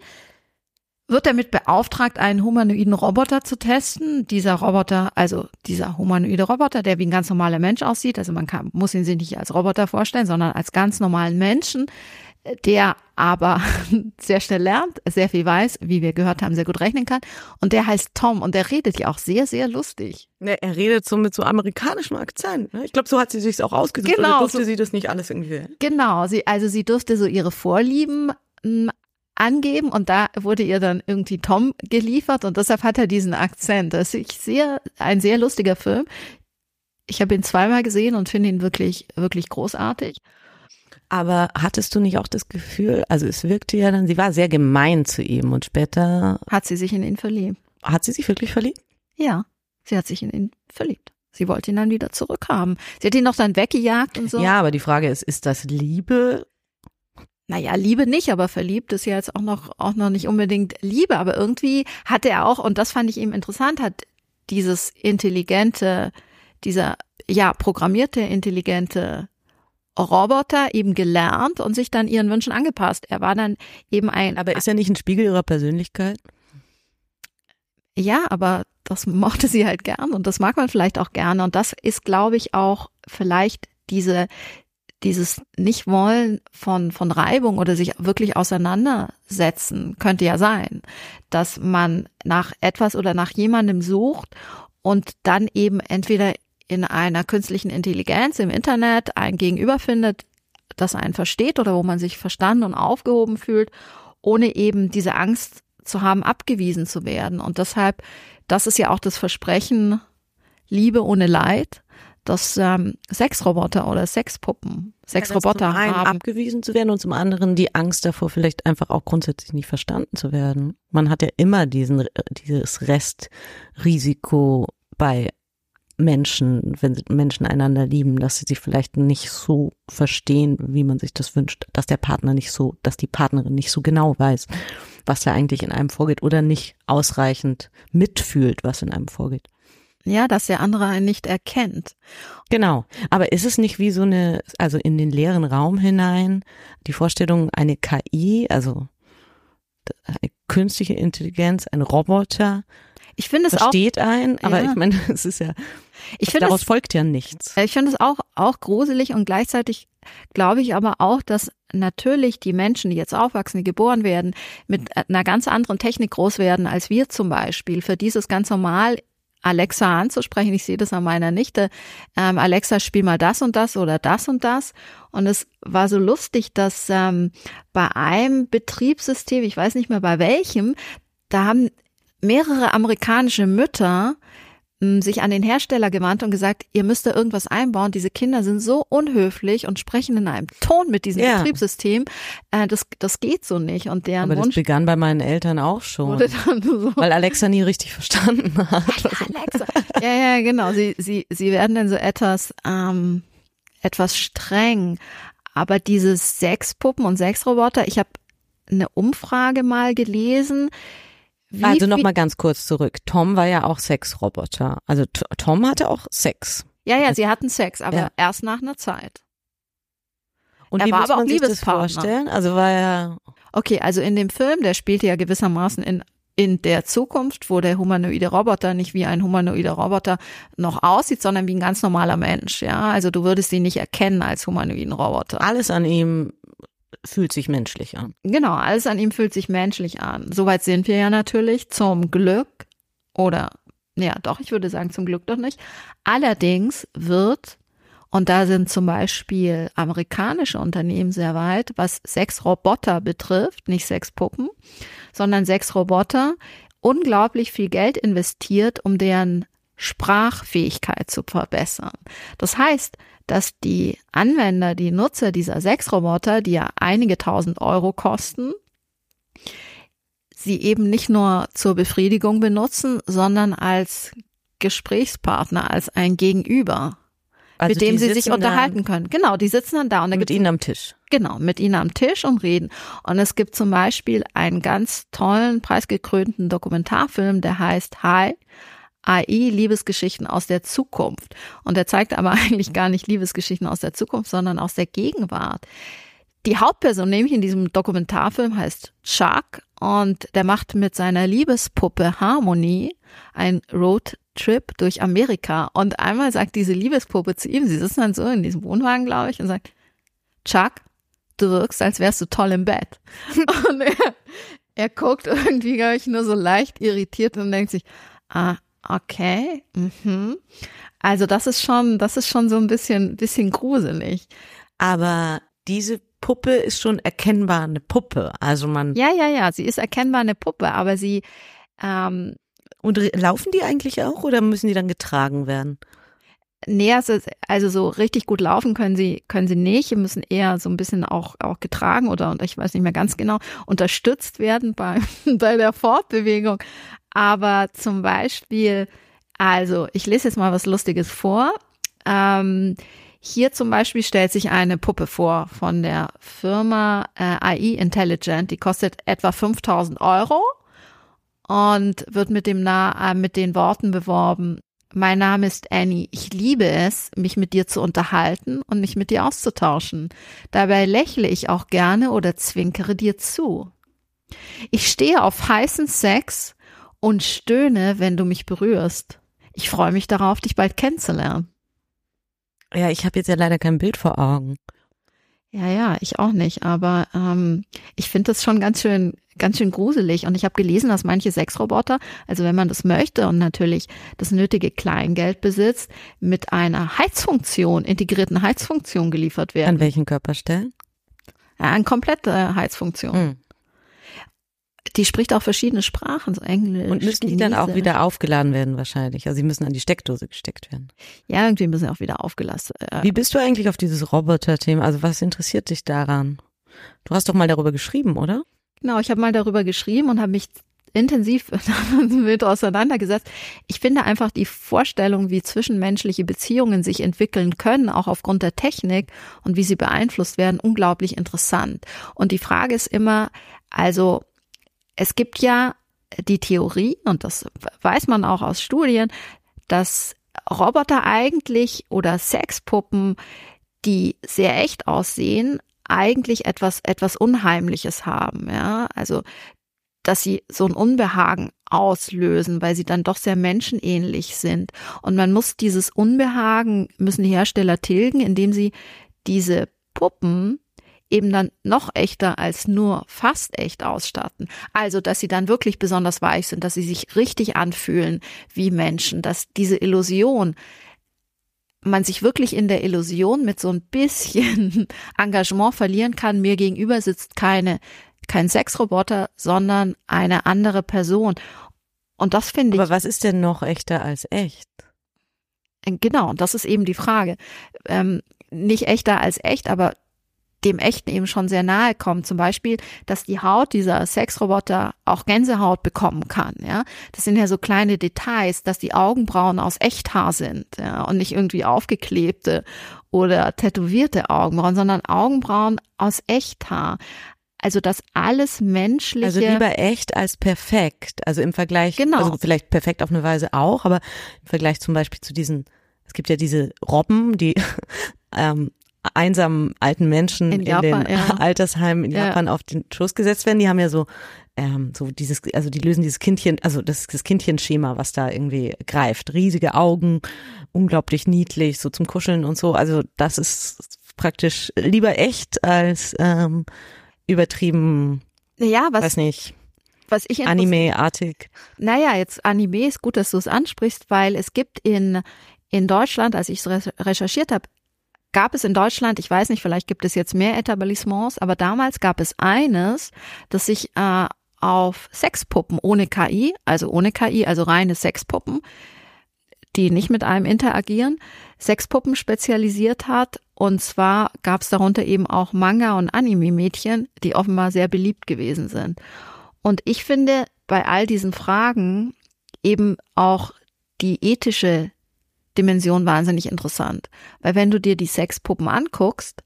Speaker 2: wird damit beauftragt, einen humanoiden Roboter zu testen. Dieser Roboter, also dieser humanoide Roboter, der wie ein ganz normaler Mensch aussieht, also man kann, muss ihn sich nicht als Roboter vorstellen, sondern als ganz normalen Menschen, der aber sehr schnell lernt, sehr viel weiß, wie wir gehört haben, sehr gut rechnen kann. Und der heißt Tom und der redet ja auch sehr, sehr lustig.
Speaker 1: Ne, er redet so mit so amerikanischem Akzent. Ne? Ich glaube, so hat sie sich auch ausgesucht.
Speaker 2: Genau,
Speaker 1: Oder durfte
Speaker 2: so-
Speaker 1: sie das nicht alles irgendwie.
Speaker 2: Genau, sie, also sie durfte so ihre Vorlieben m, angeben und da wurde ihr dann irgendwie Tom geliefert und deshalb hat er diesen Akzent. Das ist sehr, ein sehr lustiger Film. Ich habe ihn zweimal gesehen und finde ihn wirklich, wirklich großartig.
Speaker 1: Aber hattest du nicht auch das Gefühl, also es wirkte ja dann, sie war sehr gemein zu ihm und später
Speaker 2: Hat sie sich in ihn verliebt?
Speaker 1: hat sie sich wirklich verliebt?
Speaker 2: Ja, sie hat sich in ihn verliebt. Sie wollte ihn dann wieder zurückhaben. Sie hat ihn noch dann weggejagt und so.
Speaker 1: Ja, aber die Frage ist, ist das Liebe?
Speaker 2: Naja, Liebe nicht, aber verliebt ist ja jetzt auch noch, auch noch nicht unbedingt Liebe, aber irgendwie hat er auch, und das fand ich eben interessant, hat dieses intelligente, dieser, ja, programmierte, intelligente Roboter eben gelernt und sich dann ihren Wünschen angepasst. Er war dann eben ein,
Speaker 1: Aber ist er nicht ein Spiegel ihrer Persönlichkeit?
Speaker 2: ja, aber das mochte sie halt gern und das mag man vielleicht auch gerne und das ist, glaube ich, auch vielleicht diese, dieses Nicht-Wollen von, von Reibung oder sich wirklich auseinandersetzen könnte ja sein, dass man nach etwas oder nach jemandem sucht und dann eben entweder in einer künstlichen Intelligenz im Internet ein Gegenüber findet, das einen versteht oder wo man sich verstanden und aufgehoben fühlt, ohne eben diese Angst zu haben, abgewiesen zu werden. Und deshalb, das ist ja auch das Versprechen, Liebe ohne Leid, dass ähm, Sexroboter oder Sexpuppen, Sexroboter
Speaker 1: zum einen
Speaker 2: haben.
Speaker 1: abgewiesen zu werden und zum anderen die Angst davor, vielleicht einfach auch grundsätzlich nicht verstanden zu werden. Man hat ja immer diesen, dieses Restrisiko bei Menschen, wenn Menschen einander lieben, dass sie sich vielleicht nicht so verstehen, wie man sich das wünscht, dass der Partner nicht so, dass die Partnerin nicht so genau weiß, was da eigentlich in einem vorgeht oder nicht ausreichend mitfühlt, was in einem vorgeht.
Speaker 2: Ja, dass der andere einen nicht erkennt.
Speaker 1: Genau. Aber ist es nicht wie so eine, also in den leeren Raum hinein, die Vorstellung, eine KI, also eine künstliche Intelligenz, ein Roboter,
Speaker 2: Ich finde es auch,
Speaker 1: versteht ein, aber
Speaker 2: Ja.
Speaker 1: ich meine, es ist ja,
Speaker 2: ich finde
Speaker 1: daraus
Speaker 2: es,
Speaker 1: folgt ja nichts.
Speaker 2: ich finde es auch, auch gruselig und gleichzeitig glaube ich aber auch, dass natürlich die Menschen, die jetzt aufwachsen, die geboren werden, mit einer ganz anderen Technik groß werden als wir zum Beispiel. Für dieses ganz normal Alexa anzusprechen. Ich sehe das an meiner Nichte. Ähm, Alexa, spiel mal das und das oder das und das. Und es war so lustig, dass ähm, bei einem Betriebssystem, ich weiß nicht mehr bei welchem, da haben mehrere amerikanische Mütter mh, sich an den Hersteller gewandt und gesagt, ihr müsst da irgendwas einbauen. Diese Kinder sind so unhöflich und sprechen in einem Ton mit diesem
Speaker 1: Ja.
Speaker 2: Betriebssystem. Äh, das, das geht so nicht. Und deren
Speaker 1: Aber das
Speaker 2: Wunsch
Speaker 1: begann bei meinen Eltern auch schon.
Speaker 2: so.
Speaker 1: Weil Alexa nie richtig verstanden hat.
Speaker 2: Alexa. Ja, ja, genau. Sie, sie, sie werden dann so etwas, ähm, etwas streng. Aber diese Sexpuppen und Sexroboter, ich habe eine Umfrage mal gelesen. Wie
Speaker 1: also nochmal ganz kurz zurück. Tom war ja auch Sexroboter. Also Tom hatte auch Sex.
Speaker 2: Ja, ja, sie hatten Sex, aber
Speaker 1: Ja.
Speaker 2: erst nach einer Zeit.
Speaker 1: Und
Speaker 2: Er
Speaker 1: wie
Speaker 2: war
Speaker 1: muss
Speaker 2: aber auch
Speaker 1: man sich das
Speaker 2: Liebespartner.
Speaker 1: vorstellen? Also war er
Speaker 2: Okay, also in dem Film, der spielte ja gewissermaßen in in der Zukunft, wo der humanoide Roboter nicht wie ein humanoider Roboter noch aussieht, sondern wie ein ganz normaler Mensch, ja. Also du würdest ihn nicht erkennen als humanoiden Roboter.
Speaker 1: alles an ihm fühlt sich menschlich an.
Speaker 2: Genau, alles an ihm fühlt sich menschlich an. Soweit sind wir ja natürlich zum Glück oder ja, doch, ich würde sagen zum Glück doch nicht. Allerdings wird und da sind zum Beispiel amerikanische Unternehmen sehr weit, was Sexroboter betrifft, nicht Sexpuppen, sondern Sexroboter, unglaublich viel Geld investiert, um deren Sprachfähigkeit zu verbessern. Das heißt, dass die Anwender, die Nutzer dieser Sexroboter, die ja einige tausend Euro kosten, sie eben nicht nur zur Befriedigung benutzen, sondern als Gesprächspartner, als ein Gegenüber,
Speaker 1: Also
Speaker 2: mit dem sie sich unterhalten können. Genau, die sitzen dann da und da
Speaker 1: Da mit ihnen am Tisch.
Speaker 2: Genau, mit ihnen am Tisch und reden. Und es gibt zum Beispiel einen ganz tollen, preisgekrönten Dokumentarfilm, der heißt Hi, AI, Liebesgeschichten aus der Zukunft. Und der zeigt aber eigentlich gar nicht Liebesgeschichten aus der Zukunft, sondern aus der Gegenwart. Die Hauptperson, nämlich in diesem Dokumentarfilm, heißt Chuck und der macht mit seiner Liebespuppe Harmony einen Roadtrip durch Amerika. Und einmal sagt diese Liebespuppe zu ihm, sie sitzen dann so in diesem Wohnwagen, glaube ich, und sagt, Chuck, du wirkst, als wärst du toll im Bett. Und er, er guckt irgendwie, glaube ich, nur so leicht irritiert und denkt sich, ah, okay, mhm. Also das ist schon, das ist schon so ein bisschen, bisschen gruselig.
Speaker 1: Aber diese Puppe ist schon erkennbar eine Puppe. Also man
Speaker 2: Ja, ja, ja, sie ist erkennbar eine Puppe, aber sie, ähm,
Speaker 1: und laufen die eigentlich auch oder müssen die dann getragen werden?
Speaker 2: Nee, also, also so richtig gut laufen können sie, können sie nicht. Sie müssen eher so ein bisschen auch, auch getragen oder, und ich weiß nicht mehr ganz genau, unterstützt werden bei, bei der Fortbewegung. Aber zum Beispiel, also ich lese jetzt mal was Lustiges vor. Ähm, hier zum Beispiel stellt sich eine Puppe vor von der Firma äh, AI Intelligent. Die kostet etwa 5000 Euro und wird mit dem Na äh, mit den Worten beworben. Mein Name ist Annie. Ich liebe es, mich mit dir zu unterhalten und mich mit dir auszutauschen. Dabei lächle ich auch gerne oder zwinkere dir zu. Ich stehe auf heißen Sex und stöhne, wenn du mich berührst. Ich freue mich darauf, dich bald kennenzulernen.
Speaker 1: Ja, ich habe jetzt ja leider kein Bild vor Augen.
Speaker 2: Ja, ja, ich auch nicht, aber ähm, ich finde das schon ganz schön, ganz schön gruselig. Und ich habe gelesen, dass manche Sexroboter, also wenn man das möchte und natürlich das nötige Kleingeld besitzt, mit einer Heizfunktion, integrierten Heizfunktion geliefert
Speaker 1: An
Speaker 2: werden.
Speaker 1: welchen Körperstellen?
Speaker 2: Ja, eine komplette Heizfunktion.
Speaker 1: Hm.
Speaker 2: Die spricht auch verschiedene Sprachen, so Englisch.
Speaker 1: Und müssen die dann auch
Speaker 2: Chinesisch.
Speaker 1: wieder aufgeladen werden wahrscheinlich? Also sie müssen an die Steckdose gesteckt werden.
Speaker 2: Ja, irgendwie müssen sie auch wieder aufgelassen. Äh,
Speaker 1: Wie bist du eigentlich auf dieses Roboter-Thema? Also was interessiert dich daran? Du hast doch mal darüber geschrieben, oder?
Speaker 2: Genau, ich habe mal darüber geschrieben und habe mich intensiv damit auseinandergesetzt. Ich finde einfach die Vorstellung, wie zwischenmenschliche Beziehungen sich entwickeln können, auch aufgrund der Technik und wie sie beeinflusst werden, unglaublich interessant. Und die Frage ist immer, also es gibt ja die Theorie, und das weiß man auch aus Studien, dass Roboter eigentlich oder Sexpuppen, die sehr echt aussehen, eigentlich etwas, etwas Unheimliches haben, ja. Also, dass sie so ein Unbehagen auslösen, weil sie dann doch sehr menschenähnlich sind. Und man muss dieses Unbehagen, müssen die Hersteller tilgen, indem sie diese Puppen eben dann noch echter als nur fast echt ausstatten. Also, dass sie dann wirklich besonders weich sind, dass sie sich richtig anfühlen wie Menschen, dass diese Illusion, man sich wirklich in der Illusion mit so ein bisschen Engagement verlieren kann. Mir gegenüber sitzt keine, kein Sexroboter, sondern eine andere Person. Und das finde ich.
Speaker 1: Aber was ist denn noch echter als echt?
Speaker 2: Äh, genau, das ist eben die Frage. Ähm, nicht echter als echt, aber dem Echten eben schon sehr nahe kommt. Zum Beispiel, dass die Haut dieser Sexroboter auch Gänsehaut bekommen kann. Ja, das sind ja so kleine Details, dass die Augenbrauen aus Echthaar sind ja, und nicht irgendwie aufgeklebte oder tätowierte Augenbrauen, sondern Augenbrauen aus Echthaar. Also dass alles menschliche.
Speaker 1: Also lieber echt als perfekt. Also im Vergleich,
Speaker 2: Genau.
Speaker 1: also vielleicht perfekt auf eine Weise auch, aber im Vergleich zum Beispiel zu diesen, es gibt ja diese Robben, die ähm, einsamen alten Menschen
Speaker 2: In
Speaker 1: in,
Speaker 2: Japan,
Speaker 1: den
Speaker 2: ja.
Speaker 1: Altersheimen in
Speaker 2: Ja.
Speaker 1: Japan auf den Schoß gesetzt werden. Die haben ja so ähm, so dieses, also die lösen dieses Kindchen, also das, das Kindchenschema, was da irgendwie greift. Riesige Augen, unglaublich niedlich, so zum Kuscheln und so. Also das ist praktisch lieber echt als ähm, übertrieben,
Speaker 2: ja, was,
Speaker 1: weiß nicht,
Speaker 2: was ich
Speaker 1: Anime-artig.
Speaker 2: Naja, jetzt Anime ist gut, dass du es ansprichst, weil es gibt in, in Deutschland, als ich es re- recherchiert habe, gab es in Deutschland, ich weiß nicht, vielleicht gibt es jetzt mehr Etablissements, aber damals gab es eines, das sich äh, auf Sexpuppen ohne KI, also ohne KI, also reine Sexpuppen, die nicht mit einem interagieren, Sexpuppen spezialisiert hat. Und zwar gab es darunter eben auch Manga- und Anime-Mädchen, die offenbar sehr beliebt gewesen sind. Und ich finde bei all diesen Fragen eben auch die ethische Dimension wahnsinnig interessant. Weil wenn du dir die Sexpuppen anguckst,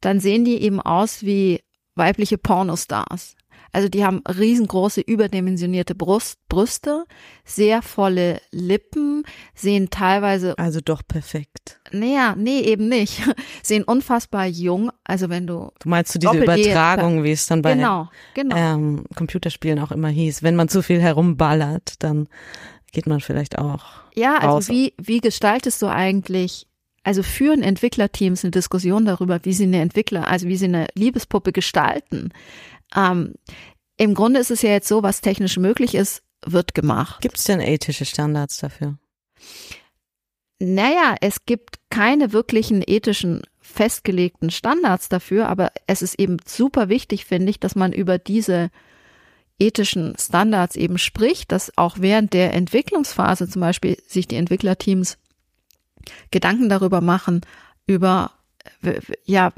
Speaker 2: dann sehen die eben aus wie weibliche Pornostars. Also die haben riesengroße, überdimensionierte Brust, Brüste, sehr volle Lippen, sehen teilweise,
Speaker 1: Also doch perfekt.
Speaker 2: naja, nee, eben nicht, sehen unfassbar jung. Also wenn du,
Speaker 1: Du meinst du diese Übertragung, wie es dann bei
Speaker 2: genau, genau.
Speaker 1: ähm, Computerspielen auch immer hieß, wenn man zu viel herumballert, dann geht man vielleicht auch.
Speaker 2: Ja, also
Speaker 1: raus.
Speaker 2: wie, wie gestaltest du eigentlich, also führen Entwicklerteams eine Diskussion darüber, wie sie eine Entwickler, also wie sie eine Liebespuppe gestalten? Ähm, Im Grunde ist es ja jetzt so, was technisch möglich ist, wird gemacht.
Speaker 1: Gibt es denn ethische Standards dafür?
Speaker 2: Naja, es gibt keine wirklichen ethischen festgelegten Standards dafür, aber es ist eben super wichtig, finde ich, dass man über diese ethischen Standards eben spricht, dass auch während der Entwicklungsphase zum Beispiel sich die Entwicklerteams Gedanken darüber machen, über ja,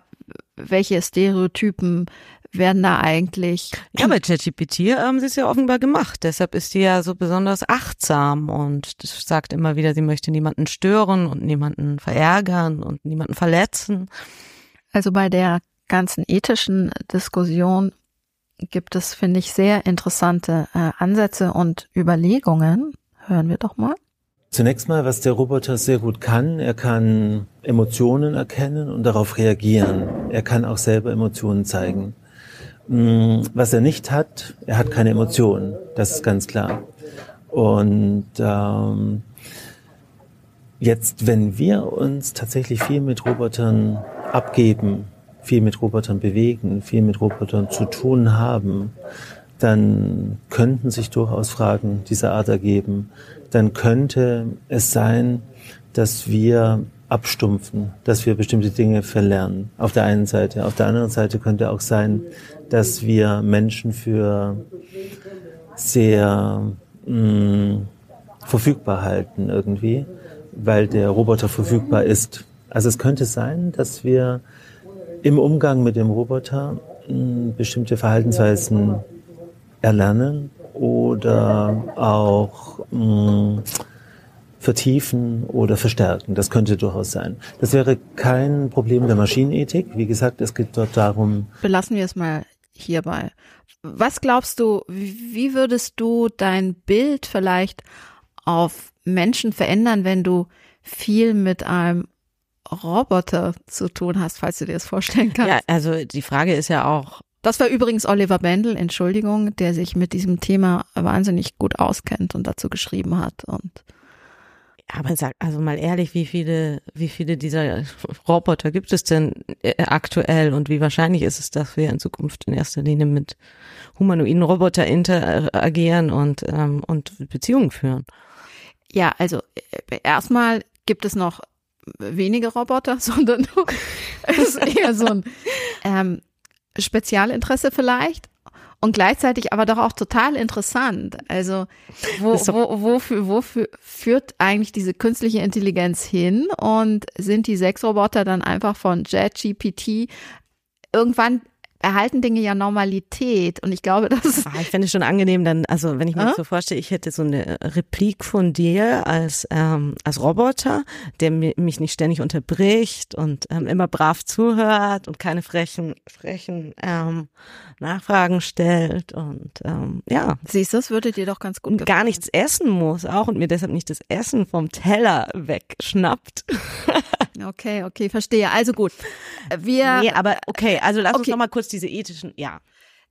Speaker 2: welche Stereotypen werden da eigentlich
Speaker 1: Ja, bei ChatGPT haben sie es ja offenbar gemacht. Deshalb ist die ja so besonders achtsam und das sagt immer wieder, sie möchte niemanden stören und niemanden verärgern und niemanden verletzen.
Speaker 2: Also bei der ganzen ethischen Diskussion gibt es, finde ich, sehr interessante äh, Ansätze und Überlegungen. Hören wir doch mal.
Speaker 9: Zunächst mal, was der Roboter sehr gut kann, er kann Emotionen erkennen und darauf reagieren. Er kann auch selber Emotionen zeigen. Mm, Was er nicht hat, er hat keine Emotionen, das ist ganz klar. Und ähm, jetzt, wenn wir uns tatsächlich viel mit Robotern abgeben, viel mit Robotern bewegen, viel mit Robotern zu tun haben, dann könnten sich durchaus Fragen dieser Art ergeben. Dann könnte es sein, dass wir abstumpfen, dass wir bestimmte Dinge verlernen. Auf der einen Seite. Auf der anderen Seite könnte auch sein, dass wir Menschen für sehr mh, verfügbar halten irgendwie, weil der Roboter verfügbar ist. Also es könnte sein, dass wir im Umgang mit dem Roboter mh, bestimmte Verhaltensweisen erlernen oder auch mh, vertiefen oder verstärken. Das könnte durchaus sein. Das wäre kein Problem der Maschinenethik. Wie gesagt, es geht dort darum,
Speaker 2: Belassen wir es mal hierbei. Was glaubst du, wie würdest du dein Bild vielleicht auf Menschen verändern, wenn du viel mit einem Roboter zu tun hast, falls du dir das vorstellen kannst?
Speaker 1: Ja, also die Frage ist ja auch,
Speaker 2: Das war übrigens Oliver Bendel, Entschuldigung, der sich mit diesem Thema wahnsinnig gut auskennt und dazu geschrieben hat. Und
Speaker 1: aber sag also mal ehrlich, wie viele, wie viele dieser Roboter gibt es denn äh, aktuell und wie wahrscheinlich ist es, dass wir in Zukunft in erster Linie mit humanoiden Roboter interagieren und ähm, und Beziehungen führen?
Speaker 2: ja, also äh, erstmal gibt es noch wenige Roboter, sondern es ist eher so ein ähm, Spezialinteresse vielleicht. und gleichzeitig aber doch auch total interessant. Also wo, wo, wofür, wofür führt eigentlich diese künstliche Intelligenz hin und sind die Sexroboter dann einfach von JetGPT irgendwann erhalten Dinge ja Normalität und ich glaube, das.
Speaker 1: Ah, ich fände es schon angenehm, dann, also wenn ich mir ah? so vorstelle, ich hätte so eine Replik von dir als, ähm, als Roboter, der mich nicht ständig unterbricht und ähm, immer brav zuhört und keine frechen, frechen ähm, Nachfragen stellt und ähm, ja.
Speaker 2: Siehst du, das würde dir doch ganz gut
Speaker 1: gefallen. Gar nichts essen muss auch und mir deshalb nicht das Essen vom Teller wegschnappt.
Speaker 2: okay, okay, verstehe. Also gut. Wir.
Speaker 1: Nee, aber okay, also lass okay. uns noch mal kurz diese ethischen, ja.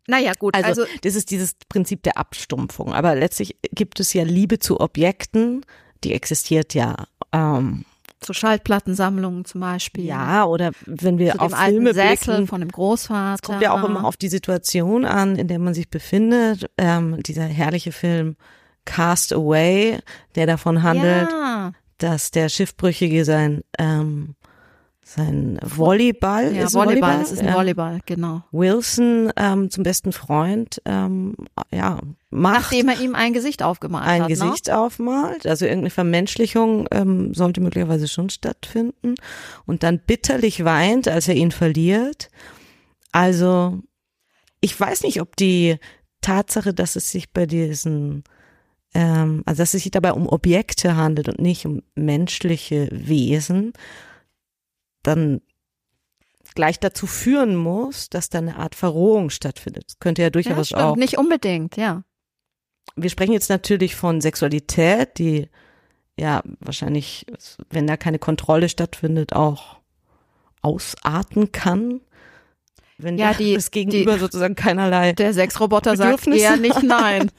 Speaker 2: Naja, gut.
Speaker 1: Also, also das ist dieses Prinzip der Abstumpfung. Aber letztlich gibt es ja Liebe zu Objekten, die existiert ja. Ähm,
Speaker 2: zu Schallplattensammlungen zum Beispiel.
Speaker 1: Ja, oder wenn wir zu auf Filme
Speaker 2: Sessel
Speaker 1: blicken,
Speaker 2: von dem Großvater. Es
Speaker 1: kommt ja auch immer auf die Situation an, in der man sich befindet. Ähm, dieser herrliche Film Cast Away, der davon handelt, ja. Dass der Schiffbrüchige sein ähm, sein Volleyball.
Speaker 2: Ja,
Speaker 1: ist
Speaker 2: Volleyball, Volleyball, ist ein Volleyball, genau.
Speaker 1: Wilson ähm, zum besten Freund, ähm, ja, macht.
Speaker 2: Nachdem er ihm ein Gesicht aufgemalt
Speaker 1: ein
Speaker 2: hat.
Speaker 1: Ein Gesicht ne? aufmalt, also irgendeine Vermenschlichung ähm, sollte möglicherweise schon stattfinden. Und dann bitterlich weint, als er ihn verliert. Also, ich weiß nicht, ob die Tatsache, dass es sich bei diesen ähm, also dass es sich dabei um Objekte handelt und nicht um menschliche Wesen, dann gleich dazu führen muss, dass da eine Art Verrohung stattfindet. Das könnte ja durchaus ja, stimmt, auch.
Speaker 2: Nicht unbedingt, ja.
Speaker 1: Wir sprechen jetzt natürlich von Sexualität, die ja wahrscheinlich, wenn da keine Kontrolle stattfindet, auch ausarten kann. Wenn
Speaker 2: ja, die,
Speaker 1: das Gegenüber die, sozusagen keinerlei.
Speaker 2: Der Sexroboter sagt eher nicht nein.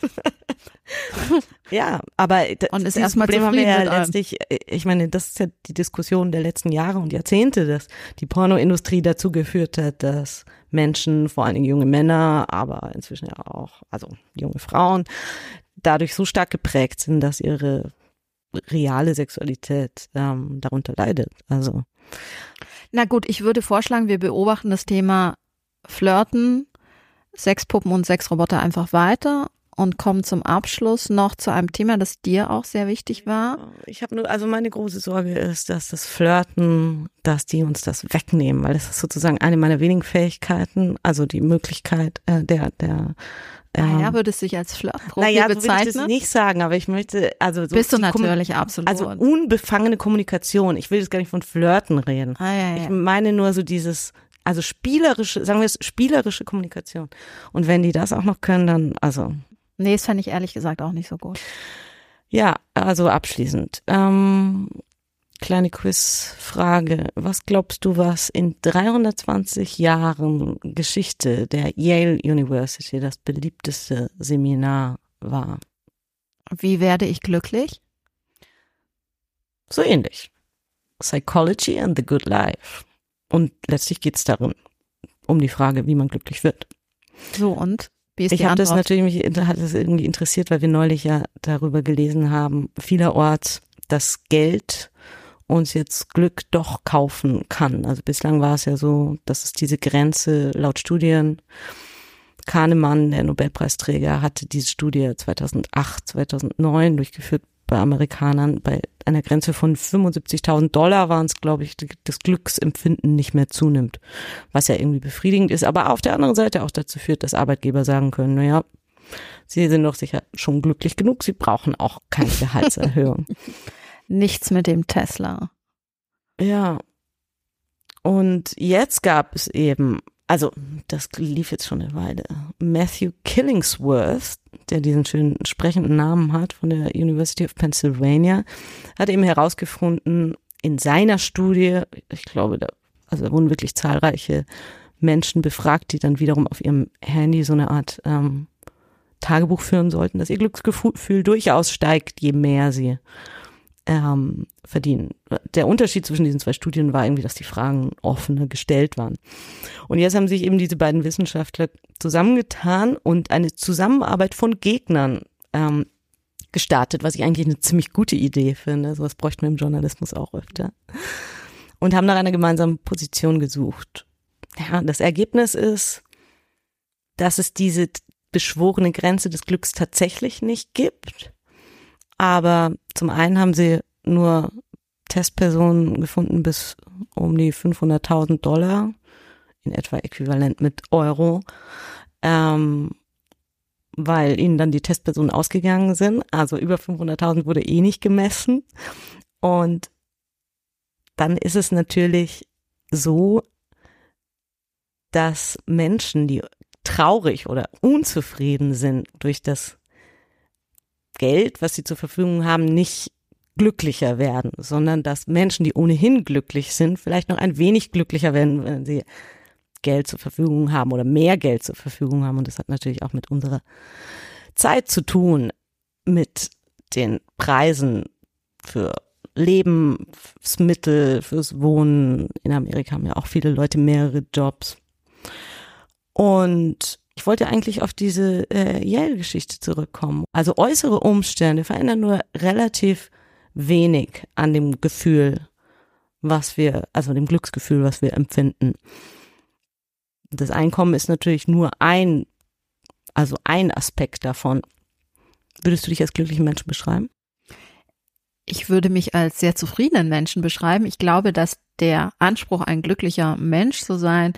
Speaker 1: ja, aber
Speaker 2: und ist erstmal Problem haben wir
Speaker 1: ja letztlich, äh, ich meine, das ist ja die Diskussion der letzten Jahre und Jahrzehnte, dass die Pornoindustrie dazu geführt hat, dass Menschen, vor allen Dingen junge Männer, aber inzwischen ja auch, also junge Frauen, dadurch so stark geprägt sind, dass ihre reale Sexualität ähm, darunter leidet. Also.
Speaker 2: Na gut, ich würde vorschlagen, wir beobachten das Thema Flirten, Sexpuppen und Sexroboter einfach weiter und kommen zum Abschluss noch zu einem Thema, das dir auch sehr wichtig war.
Speaker 1: Ich habe nur, also meine große Sorge ist, dass das Flirten, dass die uns das wegnehmen, weil das ist sozusagen eine meiner wenigen Fähigkeiten, also die Möglichkeit äh, der der
Speaker 2: naja, ähm, würde es sich als Flirtprofi
Speaker 1: naja,
Speaker 2: so bezeichnen?
Speaker 1: Will ich das nicht sagen, aber ich möchte, also
Speaker 2: so bist du natürlich absolut.
Speaker 1: Also unbefangene Kommunikation. Ich will jetzt gar nicht von Flirten reden.
Speaker 2: Ah, ja, ja.
Speaker 1: Ich meine nur so dieses, also spielerische, sagen wir es, spielerische Kommunikation. Und wenn die das auch noch können, dann, also
Speaker 2: Nee, das fand ich ehrlich gesagt auch nicht so gut.
Speaker 1: Ja, also abschließend. Ähm, kleine Quizfrage. Was glaubst du, was in 320 Jahren Geschichte der Yale University das beliebteste Seminar war?
Speaker 2: Wie werde ich glücklich?
Speaker 1: So ähnlich. Psychology and the Good Life. Und letztlich geht es darum, um die Frage, wie man glücklich wird.
Speaker 2: So und?
Speaker 1: Wie ist ich habe das natürlich mich hat das irgendwie interessiert, weil wir neulich ja darüber gelesen haben, vielerorts, dass Geld uns jetzt Glück doch kaufen kann. Also bislang war es ja so, dass es diese Grenze laut Studien Kahnemann, der Nobelpreisträger, hatte diese Studie 2008, 2009 durchgeführt bei Amerikanern. Bei einer Grenze von 75.000 Dollar waren es, glaube ich, das Glücksempfinden nicht mehr zunimmt, was ja irgendwie befriedigend ist, aber auf der anderen Seite auch dazu führt, dass Arbeitgeber sagen können, naja, Sie sind doch sicher schon glücklich genug, Sie brauchen auch keine Gehaltserhöhung.
Speaker 2: Nichts mit dem Tesla.
Speaker 1: Ja. Und jetzt gab es eben also das lief jetzt schon eine Weile. Matthew Killingsworth, der diesen schönen sprechenden Namen hat von der University of Pennsylvania, hat eben herausgefunden in seiner Studie, ich glaube, da, also da wurden wirklich zahlreiche Menschen befragt, die dann wiederum auf ihrem Handy so eine Art ähm, Tagebuch führen sollten, dass ihr Glücksgefühl durchaus steigt, je mehr sie ähm, verdienen. Der Unterschied zwischen diesen zwei Studien war irgendwie, dass die Fragen offener gestellt waren. Und jetzt haben sich eben diese beiden Wissenschaftler zusammengetan und eine Zusammenarbeit von Gegnern ähm, gestartet, was ich eigentlich eine ziemlich gute Idee finde. Sowas bräuchten wir im Journalismus auch öfter. Und haben nach einer gemeinsamen Position gesucht. Ja, das Ergebnis ist, dass es diese beschworene Grenze des Glücks tatsächlich nicht gibt. Aber zum einen haben sie nur Testpersonen gefunden bis um die 500.000 Dollar, in etwa äquivalent mit Euro, ähm, weil ihnen dann die Testpersonen ausgegangen sind. Also über 500.000 wurde eh nicht gemessen. Und dann ist es natürlich so, dass Menschen, die traurig oder unzufrieden sind durch das Geld, was sie zur Verfügung haben, nicht glücklicher werden, sondern dass Menschen, die ohnehin glücklich sind, vielleicht noch ein wenig glücklicher werden, wenn sie Geld zur Verfügung haben oder mehr Geld zur Verfügung haben. Und das hat natürlich auch mit unserer Zeit zu tun, mit den Preisen für Lebensmittel, fürs Wohnen. In Amerika haben ja auch viele Leute mehrere Jobs. Und ich wollte eigentlich auf diese äh, Yale-Geschichte zurückkommen. Also äußere Umstände verändern nur relativ wenig an dem Gefühl, was wir, also dem Glücksgefühl, was wir empfinden. Das Einkommen ist natürlich nur ein, also ein Aspekt davon. Würdest du dich als glücklichen Menschen beschreiben?
Speaker 2: Ich würde mich als sehr zufriedenen Menschen beschreiben. Ich glaube, dass der Anspruch, ein glücklicher Mensch zu sein,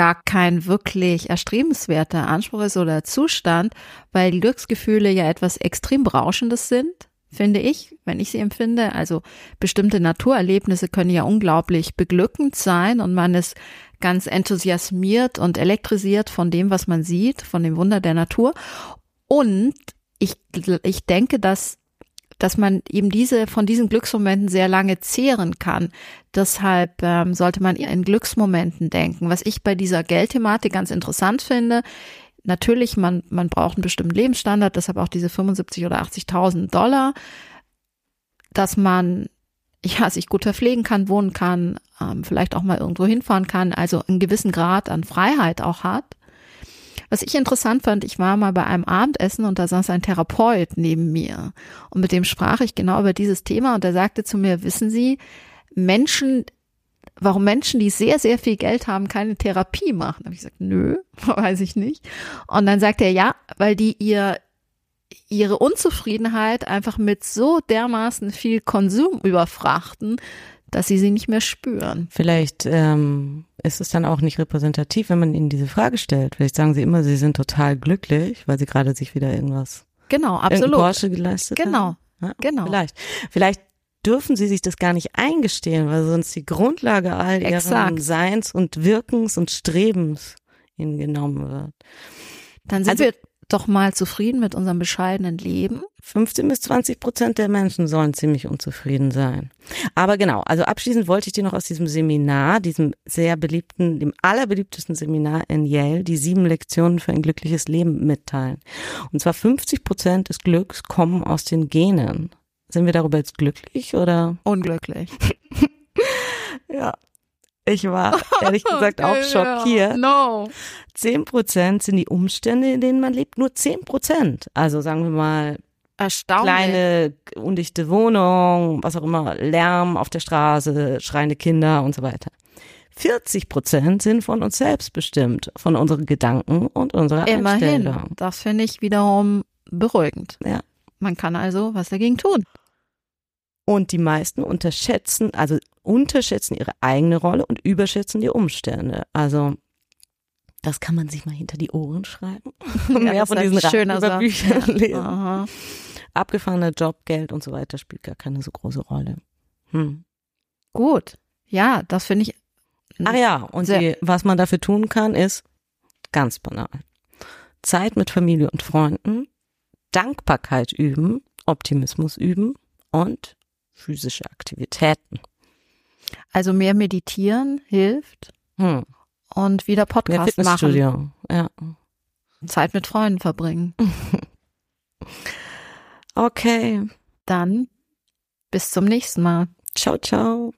Speaker 2: gar kein wirklich erstrebenswerter Anspruch ist oder Zustand, weil Glücksgefühle ja etwas extrem Berauschendes sind, finde ich, wenn ich sie empfinde. Also bestimmte Naturerlebnisse können ja unglaublich beglückend sein und man ist ganz enthusiasmiert und elektrisiert von dem, was man sieht, von dem Wunder der Natur. Und ich, ich denke, dass dass man eben diese von diesen Glücksmomenten sehr lange zehren kann. Deshalb ähm, sollte man in Glücksmomenten denken. Was ich bei dieser Geldthematik ganz interessant finde, natürlich, man, man braucht einen bestimmten Lebensstandard, deshalb auch diese 75 oder 80.000 Dollar, dass man ja, sich gut verpflegen kann, wohnen kann, ähm, vielleicht auch mal irgendwo hinfahren kann, also einen gewissen Grad an Freiheit auch hat. Was ich interessant fand, ich war mal bei einem Abendessen und da saß ein Therapeut neben mir und mit dem sprach ich genau über dieses Thema und er sagte zu mir, wissen Sie, Menschen, warum Menschen, die sehr, sehr viel Geld haben, keine Therapie machen? Da habe ich gesagt, nö, weiß ich nicht. Und dann sagt er, ja, weil die ihr ihre Unzufriedenheit einfach mit so dermaßen viel Konsum überfrachten, dass sie sie nicht mehr spüren.
Speaker 1: Vielleicht ähm, ist es dann auch nicht repräsentativ, wenn man ihnen diese Frage stellt. Vielleicht sagen sie immer, sie sind total glücklich, weil sie gerade sich wieder irgendwas
Speaker 2: genau, absolut.
Speaker 1: Porsche geleistet
Speaker 2: genau,
Speaker 1: haben. Ja,
Speaker 2: genau.
Speaker 1: Vielleicht. Vielleicht dürfen sie sich das gar nicht eingestehen, weil sonst die Grundlage all ihren Seins und Wirkens und Strebens ihnen genommen wird.
Speaker 2: Dann sind also, wir doch mal zufrieden mit unserem bescheidenen Leben.
Speaker 1: 15 bis 20 Prozent der Menschen sollen ziemlich unzufrieden sein. Aber genau, also abschließend wollte ich dir noch aus diesem Seminar, diesem sehr beliebten, dem allerbeliebtesten Seminar in Yale, die sieben Lektionen für ein glückliches Leben mitteilen. Und zwar 50 Prozent des Glücks kommen aus den Genen. Sind wir darüber jetzt glücklich oder?
Speaker 2: Unglücklich.
Speaker 1: ja, ich war ehrlich gesagt auch schockiert.
Speaker 2: No.
Speaker 1: Zehn Prozent sind die Umstände, in denen man lebt. Nur zehn Prozent. Also sagen wir mal, kleine, undichte Wohnung, was auch immer, Lärm auf der Straße, schreiende Kinder und so weiter. 40 Prozent sind von uns selbst bestimmt, von unseren Gedanken und unserer
Speaker 2: Immerhin.
Speaker 1: Einstellung.
Speaker 2: Das finde ich wiederum beruhigend.
Speaker 1: Ja.
Speaker 2: Man kann also was dagegen tun.
Speaker 1: Und die meisten unterschätzen, also unterschätzen ihre eigene Rolle und überschätzen die Umstände. Also das kann man sich mal hinter die Ohren schreiben.
Speaker 2: Ja, Mehr von diesen schöner
Speaker 1: Büchern ja. lesen. Aha. Abgefahrener Job, Geld und so weiter spielt gar keine so große Rolle. Hm.
Speaker 2: Gut. Ja, das finde ich.
Speaker 1: Ach ja, und die, was man dafür tun kann, ist ganz banal. Zeit mit Familie und Freunden, Dankbarkeit üben, Optimismus üben und physische Aktivitäten.
Speaker 2: Also mehr meditieren hilft hm. und wieder Podcast mehr machen.
Speaker 1: Ja.
Speaker 2: Zeit mit Freunden verbringen.
Speaker 1: okay.
Speaker 2: Dann bis zum nächsten Mal.
Speaker 1: Ciao, ciao.